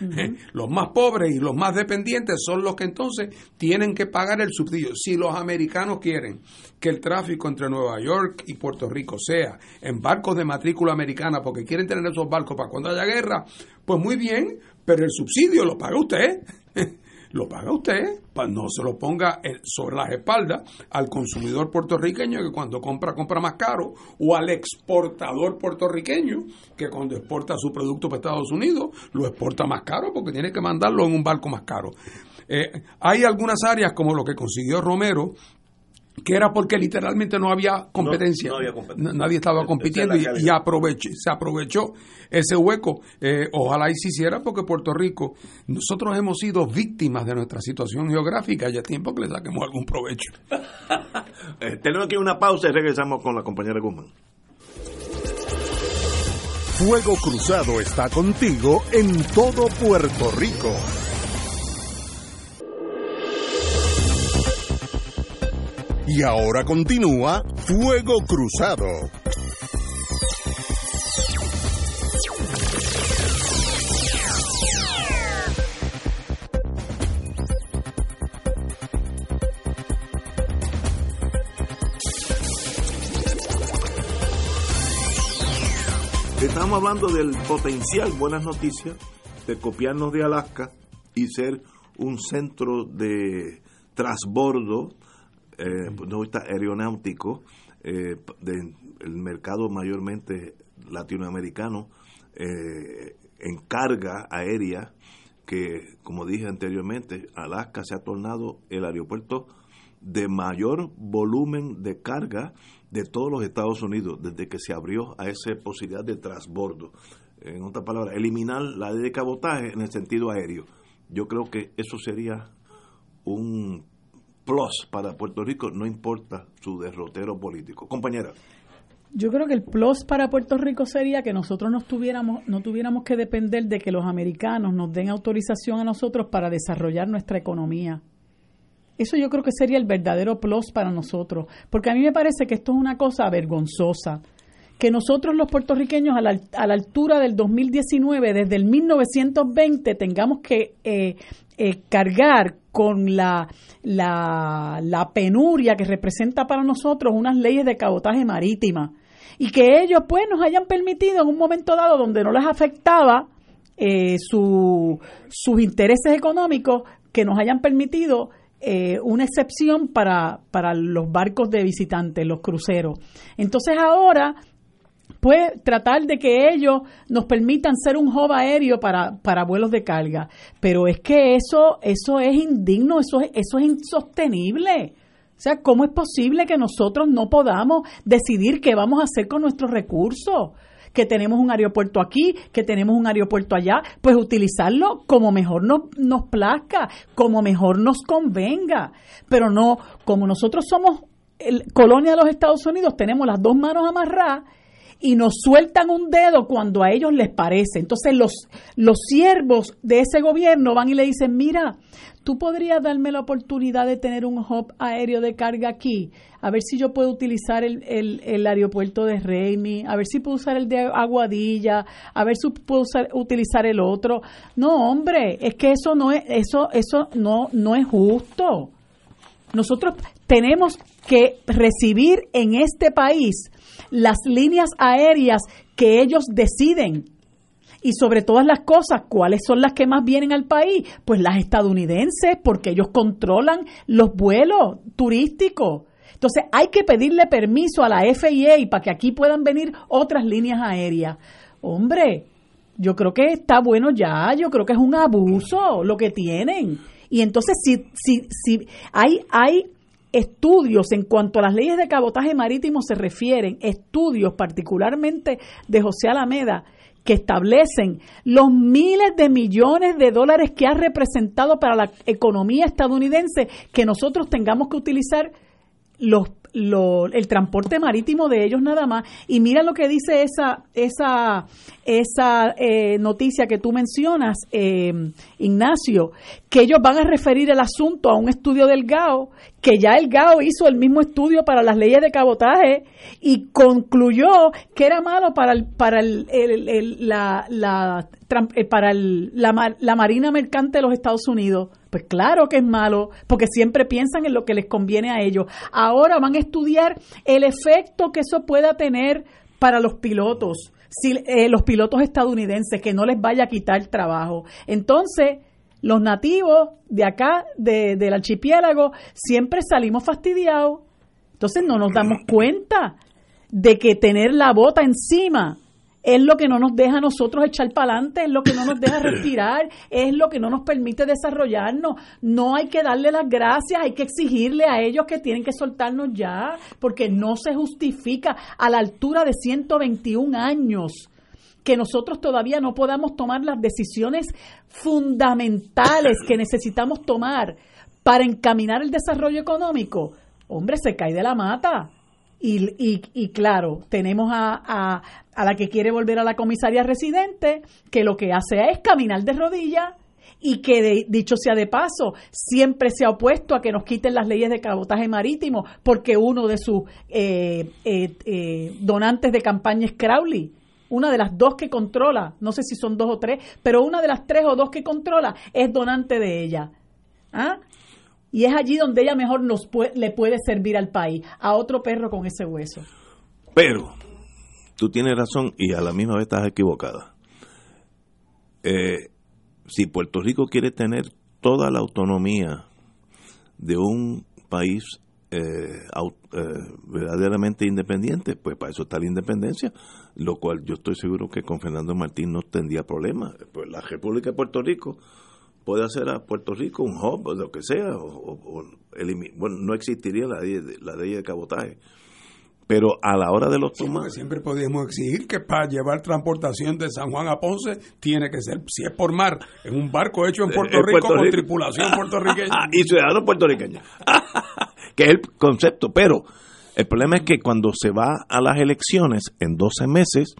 los más pobres y los más dependientes son los que entonces tienen que pagar el subsidio. Si los americanos quieren que el tráfico entre Nueva York y Puerto Rico sea en barcos de matrícula americana porque quieren tener esos barcos para cuando haya guerra, pues muy bien, pero el subsidio lo paga usted. <laughs> lo paga usted, no se lo ponga sobre las espaldas al consumidor puertorriqueño que cuando compra, compra más caro, o al exportador puertorriqueño que cuando exporta su producto para Estados Unidos lo exporta más caro porque tiene que mandarlo en un barco más caro. Eh, hay algunas áreas como lo que consiguió Romero, que era porque literalmente no había competencia. Nadie estaba compitiendo y, y se aprovechó ese hueco. Eh, ojalá y se hiciera porque Puerto Rico, nosotros hemos sido víctimas de nuestra situación geográfica. Ya es tiempo que le saquemos algún provecho. <laughs> eh, tenemos aquí una pausa y regresamos con la compañera Guzmán. Fuego Cruzado está contigo en todo Puerto Rico. Y ahora continúa Fuego Cruzado. Estamos hablando del potencial, buenas noticias, de copiarnos de Alaska y ser un centro de transbordo eh, aeronáutico eh, del mercado mayormente latinoamericano eh, en carga aérea que como dije anteriormente Alaska se ha tornado el aeropuerto de mayor volumen de carga de todos los Estados Unidos desde que se abrió a esa posibilidad de transbordo en otras palabras eliminar la ley de cabotaje en el sentido aéreo. Yo creo que eso sería un plus para Puerto Rico, no importa su derrotero político. Compañera. Yo creo que el plus para Puerto Rico sería que nosotros no tuviéramos, no tuviéramos que depender de que los americanos nos den autorización a nosotros para desarrollar nuestra economía. Eso yo creo que sería el verdadero plus para nosotros, porque a mí me parece que esto es una cosa vergonzosa que nosotros los puertorriqueños a la, a la altura del 2019, desde el 1920, tengamos que eh, eh, cargar con la, la, la penuria que representa para nosotros unas leyes de cabotaje marítima y que ellos pues nos hayan permitido en un momento dado donde no les afectaba eh, su, sus intereses económicos, que nos hayan permitido eh, una excepción para, para los barcos de visitantes, los cruceros. Entonces ahora pues tratar de que ellos nos permitan ser un hub aéreo para, para vuelos de carga. Pero es que eso, eso es indigno, eso es, eso es insostenible. O sea, ¿cómo es posible que nosotros no podamos decidir qué vamos a hacer con nuestros recursos? Que tenemos un aeropuerto aquí, que tenemos un aeropuerto allá, pues utilizarlo como mejor nos, nos plazca, como mejor nos convenga. Pero no, como nosotros somos el, colonia de los Estados Unidos, tenemos las dos manos amarradas y nos sueltan un dedo cuando a ellos les parece. Entonces los, los siervos de ese gobierno van y le dicen, mira, tú podrías darme la oportunidad de tener un hub aéreo de carga aquí, a ver si yo puedo utilizar el, el, aeropuerto de Reimi, a ver si puedo usar el de Aguadilla, a ver si puedo utilizar el otro. No, hombre, es que eso no es, eso, eso no, no es justo. Nosotros tenemos que recibir en este país las líneas aéreas que ellos deciden. Y sobre todas las cosas, ¿cuáles son las que más vienen al país? Pues las estadounidenses, porque ellos controlan los vuelos turísticos. Entonces hay que pedirle permiso a la FIA para que aquí puedan venir otras líneas aéreas. Hombre, yo creo que está bueno ya, yo creo que es un abuso lo que tienen. Y entonces si, si, si hay, hay estudios en cuanto a las leyes de cabotaje marítimo se refieren, estudios particularmente de José Alameda, que establecen los miles de millones de dólares que ha representado para la economía estadounidense que nosotros tengamos que utilizar los el transporte marítimo de ellos nada más. Y mira lo que dice esa, esa, esa eh, noticia que tú mencionas, eh, Ignacio, que ellos van a referir el asunto a un estudio del GAO, que ya el GAO hizo el mismo estudio para las leyes de cabotaje y concluyó que era malo para el, para el, la, eh, para la, la Marina Mercante de los Estados Unidos. Pues claro que es malo, porque siempre piensan en lo que les conviene a ellos. Ahora van a estudiar el efecto que eso pueda tener para los pilotos, si, eh, los pilotos estadounidenses, que no les vaya a quitar trabajo. Entonces, los nativos de acá, de, del archipiélago, siempre salimos fastidiados. Entonces no nos damos <clears throat> cuenta de que tener la bota encima es lo que no nos deja a nosotros echar para adelante, es lo que no nos deja <clears throat> respirar, es lo que no nos permite desarrollarnos. No hay que darle las gracias, hay que exigirle a ellos que tienen que soltarnos ya, porque no se justifica a la altura de 121 años que nosotros todavía no podamos tomar las decisiones fundamentales que necesitamos tomar para encaminar el desarrollo económico. Hombre, se cae de la mata. Y, y, y, claro, tenemos a, a, a, la que quiere volver a la comisaría residente, que lo que hace es caminar de rodillas y que, dicho sea de paso, siempre se ha opuesto a que nos quiten las leyes de cabotaje marítimo, porque uno de sus eh, eh, eh, donantes de campaña es Crowley. Una de las dos que controla, no sé si son dos o tres, pero una de las tres o dos que controla es donante de ella. ¿Ah? Y es allí donde ella mejor nos le puede servir al país, a otro perro con ese hueso. Pero, tú tienes razón y a la misma vez estás equivocada. Eh, si Puerto Rico quiere tener toda la autonomía de un país eh, eh, verdaderamente independiente, pues para eso está la independencia, lo cual yo estoy seguro que con Fernando Martín no tendría problema. Pues la República de Puerto Rico puede hacer a Puerto Rico un hub, o lo que sea, o, bueno, no existiría la ley, la ley de cabotaje. Pero a la hora de los tomates... siempre podríamos exigir que para llevar transportación de San Juan a Ponce tiene que ser, si es por mar, en un barco hecho en Puerto, Rico, con tripulación puertorriqueña. <laughs> y ciudadano puertorriqueño. <laughs> que es el concepto. Pero el problema es que cuando se va a las elecciones en 12 meses,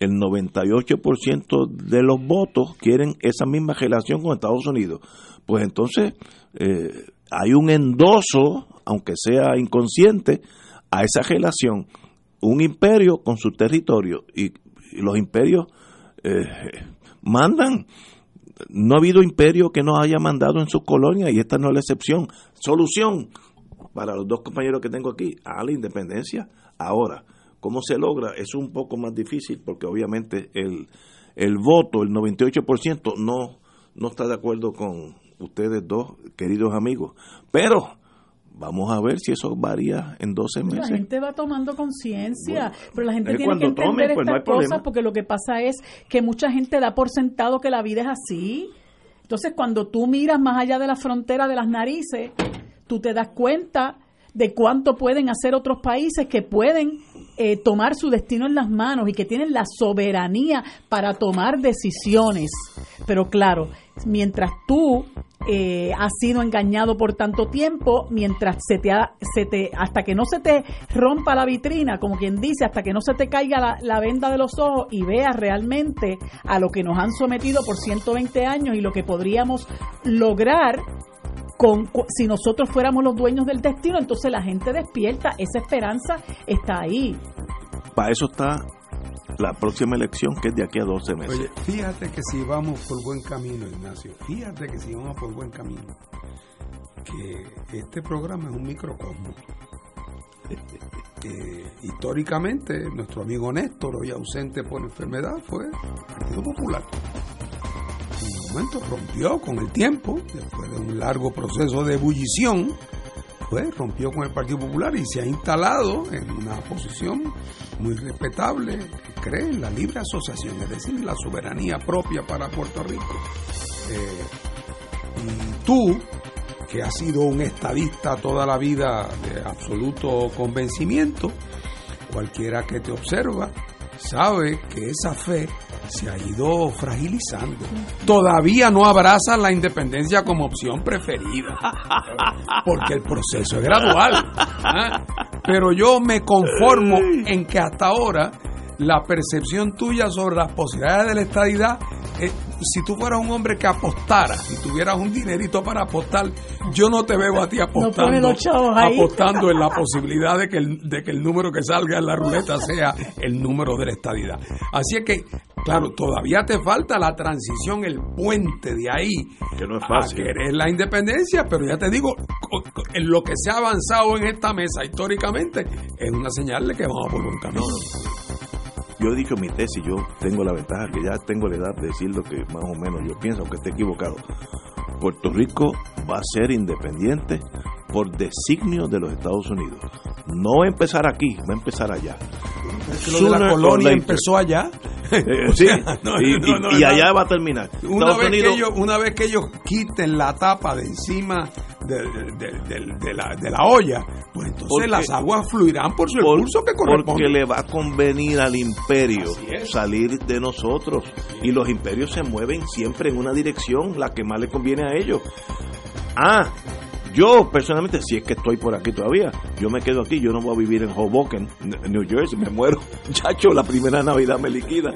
el 98% de los votos quieren esa misma relación con Estados Unidos. Pues entonces eh, hay un endoso, aunque sea inconsciente, a esa relación. un imperio con su territorio y, los imperios eh, mandan. No ha habido imperio que no haya mandado en sus colonias y esta no es la excepción. Solución para los dos compañeros que tengo aquí a la independencia ahora. ¿Cómo se logra? Es un poco más difícil porque obviamente el, el voto, el 98%, no, no está de acuerdo con ustedes dos, queridos amigos. Pero vamos a ver si eso varía en 12 meses. La gente va tomando conciencia, pero la gente tiene que entender pues, estas cosas porque lo que pasa es que mucha gente da por sentado que la vida es así. Entonces, cuando tú miras más allá de la frontera de las narices, tú te das cuenta de cuánto pueden hacer otros países que pueden eh, tomar su destino en las manos y que tienen la soberanía para tomar decisiones. Pero claro, mientras tú eh, has sido engañado por tanto tiempo, mientras se te, se te, hasta que no se te rompa la vitrina, como quien dice, hasta que no se te caiga la, la venda de los ojos y veas realmente a lo que nos han sometido por 120 años y lo que podríamos lograr con, si nosotros fuéramos los dueños del destino, entonces la gente despierta, esa esperanza está ahí. Para eso está la próxima elección, que es de aquí a 12 meses. Oye, fíjate que si vamos por buen camino, Ignacio, fíjate que si vamos por buen camino, que este programa es un microcosmo. <laughs> históricamente, nuestro amigo Néstor, hoy ausente por enfermedad, fue Partido Popular rompió con el tiempo, después de un largo proceso de ebullición, pues rompió con el Partido Popular y se ha instalado en una posición muy respetable que cree en la libre asociación, es decir, la soberanía propia para Puerto Rico. Eh, y tú, que has sido un estadista toda la vida de absoluto convencimiento, cualquiera que te observa sabe que esa fe se ha ido fragilizando. Todavía no abraza la independencia como opción preferida, <laughs> porque el proceso es gradual. ¿ah? Pero yo me conformo en que hasta ahora la percepción tuya sobre las posibilidades de la estadidad si tú fueras un hombre que apostara, si tuvieras un dinerito para apostar, yo no te veo a ti apostando, apostando en la posibilidad de que, el, de que el número que salga en la ruleta sea el número de la estadidad. Así es que, claro, todavía te falta la transición, el puente de ahí que no es fácil. a querer la independencia, pero ya te digo, en lo que se ha avanzado en esta mesa históricamente es una señal de que vamos por un camino yo he dicho mi tesis, yo tengo la ventaja que ya tengo la edad de decir lo que más o menos yo pienso, aunque esté equivocado. Puerto Rico va a ser independiente por designio de los Estados Unidos. No va a empezar aquí, va a empezar allá. lo de la colonia empezó allá. sí, y, allá va a terminar. Una vez, que ellos, una vez que ellos quiten la tapa de encima de, la, de la olla, pues entonces las aguas fluirán por su curso que corresponde. Porque le va a convenir al imperio salir de nosotros. Y los imperios se mueven siempre en una dirección, la que más le conviene a ellos. Ah, yo personalmente, si es que estoy por aquí todavía, yo me quedo aquí, yo no voy a vivir en Hoboken, New Jersey, me muero. <laughs> Chacho, la primera Navidad me liquida.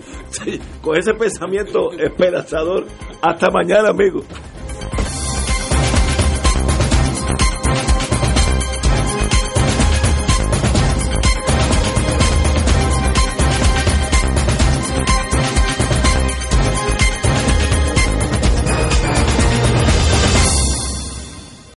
con ese pensamiento esperanzador, hasta mañana, amigos.